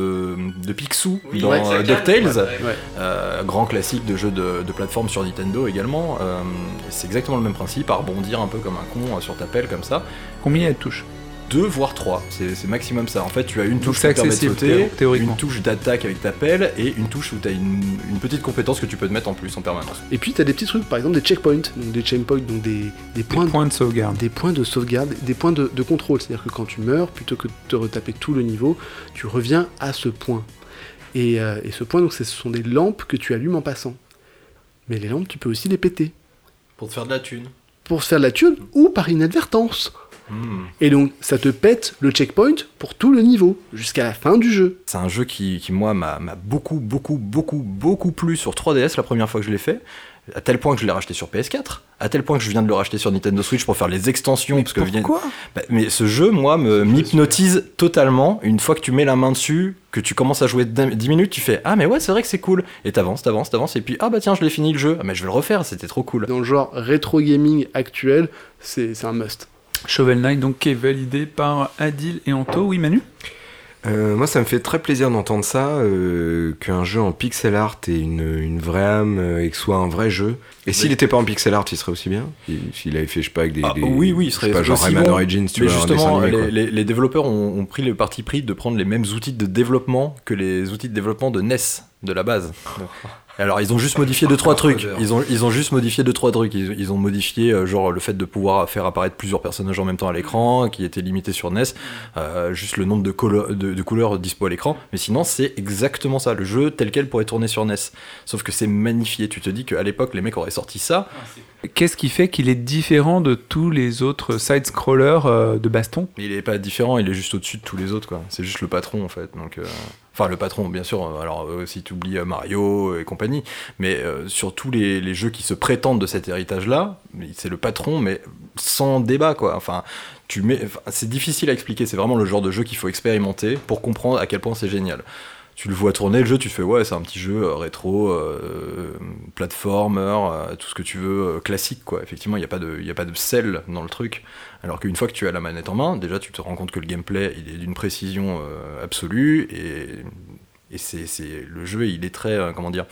de Picsou dans Ouais, euh, DuckTales. Ouais. Euh, grand classique de jeu de, de plateforme sur Nintendo également. Euh, c'est exactement le même principe, à rebondir un peu comme un con sur ta pelle, comme ça. Combien il y a de touches Deux voire trois, c'est maximum ça. En fait, tu as une touche c'est qui te permet de accessible, sauter, théo- théoriquement. une touche d'attaque avec ta pelle et une touche où tu as une, une petite compétence que tu peux te mettre en plus en permanence. Et puis t'as des petits trucs, par exemple des checkpoints, donc des checkpoints, donc des, des points Des de points de sauvegarde. des points de sauvegarde, des points de, de contrôle. C'est-à-dire que quand tu meurs, plutôt que de te retaper tout le niveau, tu reviens à ce point. Et, euh, et ce point, donc, ce sont des lampes que tu allumes en passant. Mais les lampes, tu peux aussi les péter. Pour te faire de la thune. Pour se faire de la thune ou par inadvertance. Et donc, ça te pète le checkpoint pour tout le niveau, jusqu'à la fin du jeu. C'est un jeu qui, qui, moi, m'a beaucoup, beaucoup, beaucoup, beaucoup plu sur 3DS la première fois que je l'ai fait. À tel point que je l'ai racheté sur PS4. À tel point que je viens de le racheter sur Nintendo Switch pour faire les extensions. parce que vient- Pourquoi Bah, mais ce jeu, moi, me m'hypnotise totalement. Une fois que tu mets la main dessus, que tu commences à jouer 10 minutes, tu fais Ah, mais ouais, c'est vrai que c'est cool. Et t'avances, t'avances, t'avances. Et puis, ah, bah tiens, je l'ai fini le jeu. Ah, mais je vais le refaire, c'était trop cool. Dans le genre rétro gaming actuel, c'est un must. Shovel Knight, donc, qui est validé par Adil et Anto. Oui, Manu? Euh, moi, ça me fait très plaisir d'entendre ça, euh, qu'un jeu en pixel art ait une, une vraie âme euh, et que ce soit un vrai jeu. Et s'il n'était pas en pixel art, il serait aussi bien? Il- S'il avait fait, je sais pas, avec des. Ah, des- oui, oui, il je sais serait pas, genre Rayman bon. Origins, tu Mais vois, un justement, animé, les, les- les développeurs ont, ont pris le parti pris de prendre les mêmes outils de développement que les outils de développement de NES de la base. Alors ils ont juste modifié deux trois trucs. Ils ont ils ont juste modifié deux trois trucs. Ils, ils ont modifié euh, genre le fait de pouvoir faire apparaître plusieurs personnages en même temps à l'écran, qui était limité sur NES, euh, juste le nombre de, colo- de, de couleurs dispo à l'écran. Mais sinon c'est exactement ça. Le jeu tel quel pourrait tourner sur NES. Sauf que c'est magnifié. Tu te dis qu'à l'époque les mecs auraient sorti ça. Qu'est-ce qui fait qu'il est différent de tous les autres side-scrollers euh, de baston? Il est pas différent, il est juste au-dessus de tous les autres, quoi. C'est juste le patron, en fait. Donc, euh, Enfin, le patron, bien sûr. euh, Alors, euh, si tu oublies Mario et compagnie. Mais euh, sur tous les, jeux qui se prétendent de cet héritage-là, c'est le patron, mais sans débat, quoi. Enfin, tu mets. c'est difficile à expliquer. C'est vraiment le genre de jeu qu'il faut expérimenter pour comprendre à quel point c'est génial. Tu le vois tourner le jeu, tu fais ouais, c'est un petit jeu euh, rétro, euh, platformer, euh, tout ce que tu veux, classique quoi. Effectivement, il n'y a, pas de- y pas de sel dans le truc. Alors qu'une fois que tu as la manette en main, déjà tu te rends compte que le gameplay il est d'une précision absolue et, et c'est, le jeu il est très, comment dire,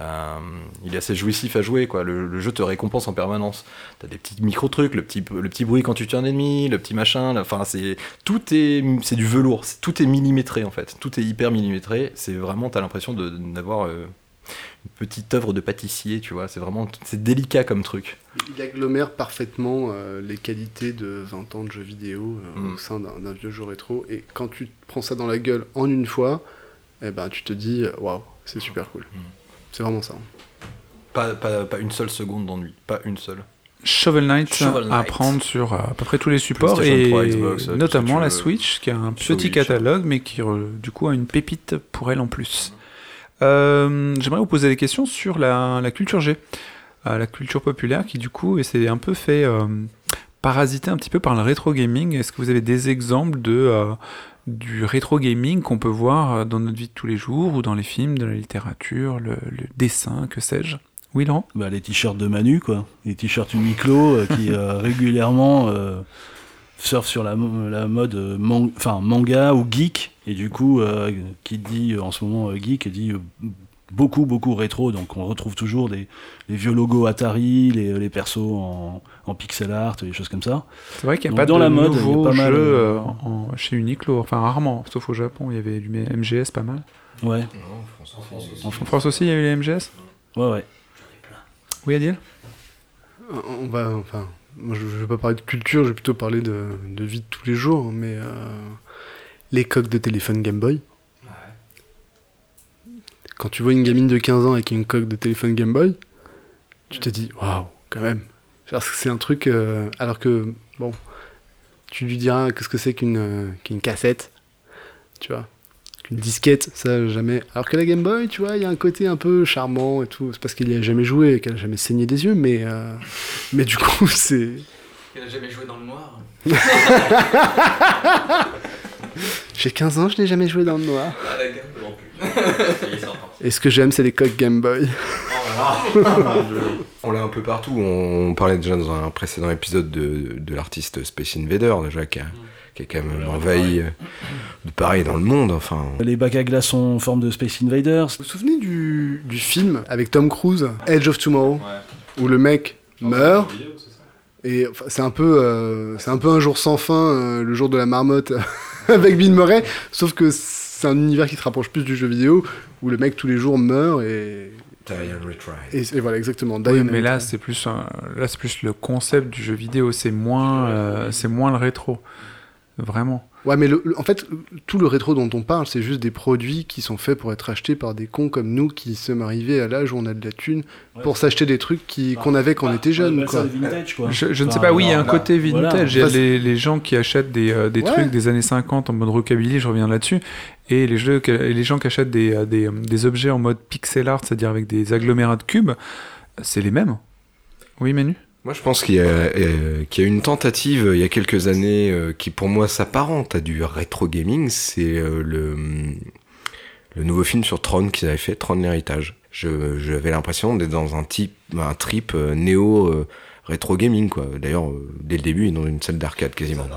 euh, il est assez jouissif à jouer quoi. Le, le jeu te récompense en permanence. T'as des petits micro trucs, le petit, le petit bruit quand tu tues un ennemi, le petit machin. Enfin, c'est tout est, c'est du velours. Tout est millimétré en fait. Tout est hyper millimétré. C'est vraiment, t'as l'impression de, d'avoir euh, une petite œuvre de pâtissier, tu vois. C'est vraiment, c'est délicat comme truc. Il agglomère parfaitement euh, les qualités de 20 ans de jeux vidéo euh, Mm. au sein d'un vieux jeu rétro. Et quand tu te prends ça dans la gueule en une fois, eh ben, tu te dis, waouh, c'est super cool. Mm. C'est vraiment ça. Pas, pas, pas une seule seconde d'ennui, pas une seule. Shovel Knight, Shovel à prendre sur euh, à peu près tous les supports et 3, Xbox, tout ce que notamment la. Switch qui a un Switch. petit catalogue mais qui euh, du coup a une pépite pour elle en plus. Euh, J'aimerais vous poser des questions sur la, la culture G, euh, la culture populaire qui du coup s'est un peu fait euh, parasiter un petit peu par le rétro gaming. Est-ce que vous avez des exemples de euh, du rétro gaming qu'on peut voir euh, dans notre vie de tous les jours ou dans les films, de la littérature, le, le dessin, que sais-je Oui, Laurent? Bah, les t-shirts de Manu, quoi. Les t-shirts Uniqlo euh, qui euh, régulièrement euh, surfent sur la, mo- la mode man- manga ou geek. Et du coup, qui dit en ce moment geek, dit beaucoup, beaucoup rétro. Donc on retrouve toujours des, les vieux logos Atari, les, les persos en, en pixel art, des choses comme ça. C'est vrai qu'il n'y a pas dans de la mode, a nouveaux pas mal, jeux euh, euh, en- chez Uniqlo, enfin rarement, sauf au Japon, il y avait du MGS pas mal. Ouais, En France aussi, il y avait les MGS ouais, ouais. Oui, Adil? On va, enfin, moi je, je vais pas parler de culture, je vais plutôt parler de, de vie de tous les jours, mais euh, les coques de téléphone Game Boy. Quand tu vois une gamine de 15 ans avec une coque de téléphone Game Boy, tu te dis waouh, quand même. Parce que c'est un truc, euh, alors que bon, tu lui diras qu'est-ce que c'est qu'une euh, qu'une cassette, tu vois, qu'une disquette, ça jamais. Alors que la Game Boy, tu vois, il y a un côté un peu charmant et tout. C'est parce qu'il y a jamais joué et qu'elle a jamais saigné des yeux, mais euh, mais du coup c'est. Elle a jamais joué dans le noir. J'ai 15 ans, je n'ai jamais joué dans le noir. Et ce que j'aime, c'est les coques Game Boy. On l'a un peu partout. On parlait déjà dans un précédent épisode de, de l'artiste Space Invader, déjà, qui a, qui a quand même envahi euh, de pareil dans le monde. Enfin, Les bacs à glaçons en forme de Space Invaders. Vous vous souvenez du, du film avec Tom Cruise, Edge of Tomorrow, où le mec meurt et enfin, c'est un peu euh, c'est un peu un jour sans fin, euh, le jour de la marmotte avec Bill Murray, sauf que c'est un univers qui se rapproche plus du jeu vidéo où le mec tous les jours meurt et et, et voilà exactement. Oui, mais là, Retry. c'est plus, un- là, c'est plus le concept du jeu vidéo, c'est moins, euh, c'est moins le rétro. Vraiment. Ouais, mais le- le- en fait, tout le rétro dont on parle, c'est juste des produits qui sont faits pour être achetés par des cons comme nous qui sommes arrivés à l'âge où on a de la thune pour s'acheter des trucs qui- qu'on avait quand on était jeunes. Quoi. Je, je ne sais pas, oui, il y a un côté voilà. vintage. Il y a les, les gens qui achètent des, euh, des Ouais. trucs des années 50 en mode rockabilly, je reviens là-dessus, et les, jeux, les gens qui achètent des, euh, des, euh, des objets en mode pixel art, c'est-à-dire avec des agglomérats de cubes, c'est les mêmes. Oui, Manu? Moi, je pense qu'il y, a, euh, qu'il y a une tentative euh, il y a quelques années euh, qui, pour moi, s'apparente à du rétro gaming. C'est euh, le, le nouveau film sur Tron qu'ils avaient fait, Tron l'héritage. Je- J'avais l'impression d'être dans un, type, un trip euh, néo euh, rétro gaming, quoi. D'ailleurs, euh, dès le début, il est dans une salle d'arcade quasiment.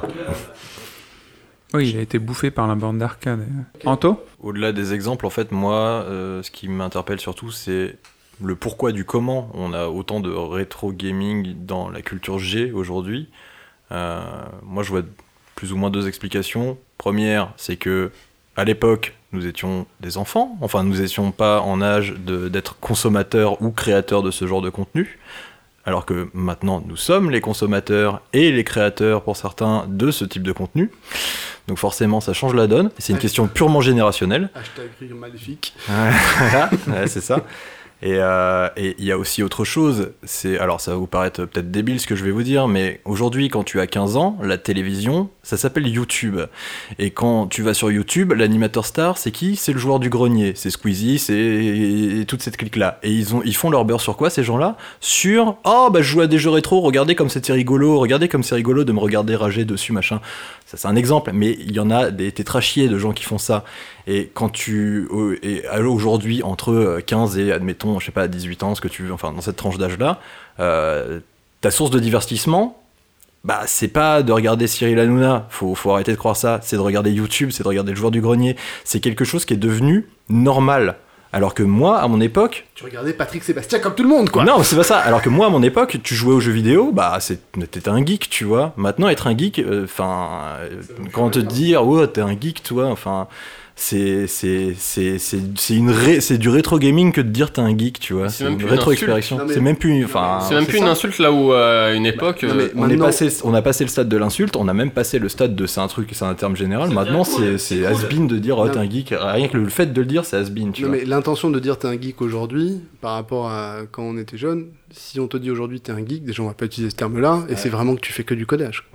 Oui, il a été bouffé par la borne d'arcade. Anto? Au-delà des exemples, en fait, moi, euh, ce qui m'interpelle surtout, c'est le pourquoi du comment on a autant de rétro gaming dans la culture G aujourd'hui. Euh, moi, je vois plus ou moins deux explications. Première, c'est que à l'époque, nous étions des enfants, enfin, nous n'étions pas en âge d'être consommateurs ou créateurs de ce genre de contenu. Alors que maintenant, nous sommes les consommateurs et les créateurs, pour certains, de ce type de contenu. Donc forcément, ça change la donne. C'est une question purement générationnelle. Hashtag rire maléfique. Ouais, c'est ça. Et euh, et il y a aussi autre chose. C'est alors ça va vous paraître peut-être débile ce que je vais vous dire, mais aujourd'hui, quand tu as 15 ans, la télévision, ça s'appelle YouTube. Et quand tu vas sur YouTube, l'animateur star, c'est qui? C'est le joueur du grenier. C'est Squeezie, c'est toute cette clique là. Et ils ont ils font leur beurre sur quoi ces gens-là? Sur oh bah je joue à des jeux rétro. Regardez comme c'était rigolo. Regardez comme c'est rigolo de me regarder rager dessus machin. C'est un exemple, mais il y en a des tétrachiers de gens qui font ça. Et quand tu. euh, Et aujourd'hui, entre euh, 15 et, admettons, je sais pas, 18 ans, que tu veux, enfin, dans cette tranche d'âge-là, euh, ta source de divertissement, bah, c'est pas de regarder Cyril Hanouna, faut, faut arrêter de croire ça, c'est de regarder YouTube, c'est de regarder le joueur du grenier. C'est quelque chose qui est devenu normal. Alors que moi, à mon époque, Tu regardais Patrick Sébastien comme tout le monde, quoi. non, mais c'est pas ça. Alors que moi, à mon époque, tu jouais aux jeux vidéo, bah, t'étais un geek, tu vois. Maintenant, être un geek, enfin, quand on te dit, oh, t'es un geek, toi, enfin, c'est c'est c'est c'est c'est une ré- c'est du rétro gaming que de dire t'es un geek, tu vois. C'est même une plus une rétro mais- C'est même plus, enfin, C'est même plus une insulte là où euh, à une époque. Non, euh, On est passé, on a passé le stade de l'insulte, on a même passé le stade de c'est un truc, c'est un terme général. Maintenant, c'est c'est has-been de dire oh t'es un geek. Rien que le fait de le dire, c'est has-been, tu Non, vois. mais l'intention de dire t'es un geek aujourd'hui, par rapport à quand on était jeune, si on te dit aujourd'hui t'es un geek, déjà on va pas utiliser ce terme-là, et c'est vraiment que tu fais que du codage.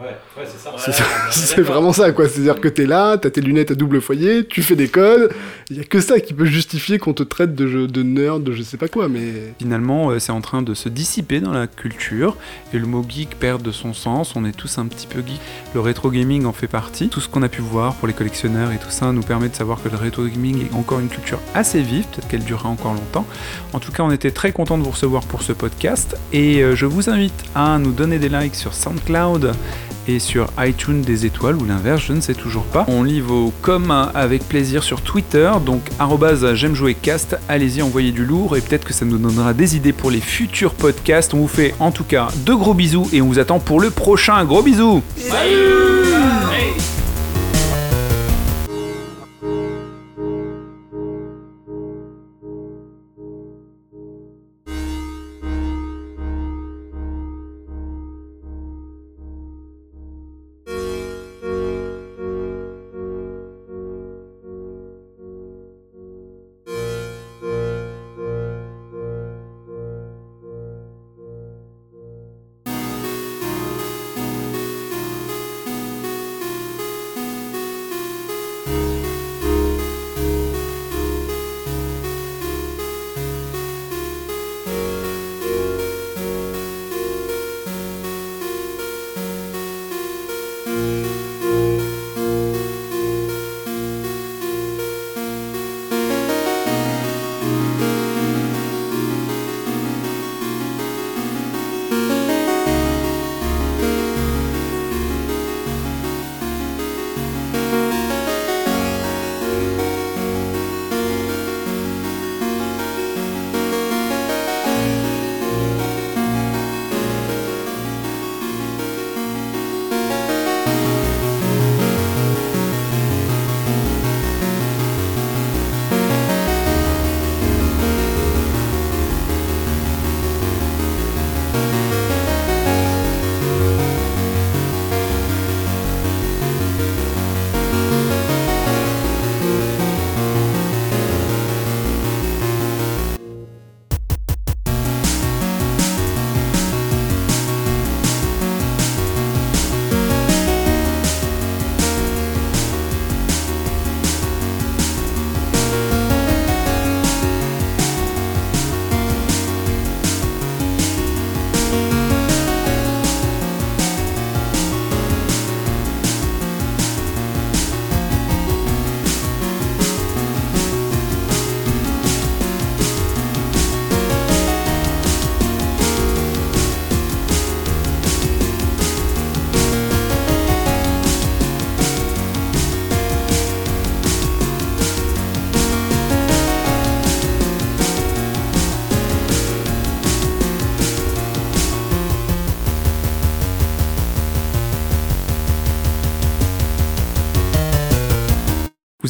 C'est ça- c'est vraiment ça, quoi. C'est-à-dire que t'es là, t'as tes lunettes à double foyer, tu fais des codes, il y a que ça qui peut justifier qu'on te traite de, jeu- de nerd, de je sais pas quoi, mais... Finalement, euh, c'est en train de se dissiper dans la culture et le mot geek perd de son sens. On est tous un petit peu geek. Le rétro gaming en fait partie. Tout ce qu'on a pu voir pour les collectionneurs et tout ça nous permet de savoir que le rétro gaming est encore une culture assez vive. Peut-être qu'elle durera encore longtemps. En tout cas, on était très content de vous recevoir pour ce podcast et euh, je vous invite à nous donner des likes sur SoundCloud et sur iTunes des étoiles ou l'inverse, je ne sais toujours pas. On lit vos coms avec plaisir sur Twitter, donc j'aime jouer cast, allez-y envoyez du lourd et peut-être que ça nous donnera des idées pour les futurs podcasts. On vous fait en tout cas de gros bisous et on vous attend pour le prochain. Gros bisous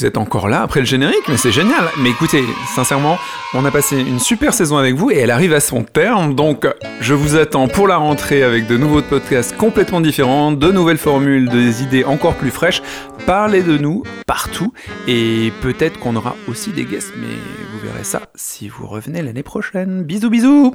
vous êtes encore là après le générique, mais c'est génial. Mais écoutez, sincèrement, on a passé une super saison avec vous et elle arrive à son terme. Donc, je vous attends pour la rentrée avec de nouveaux podcasts complètement différents, de nouvelles formules, des idées encore plus fraîches. Parlez de nous partout et peut-être qu'on aura aussi des guests, mais vous verrez ça si vous revenez l'année prochaine. Bisous, bisous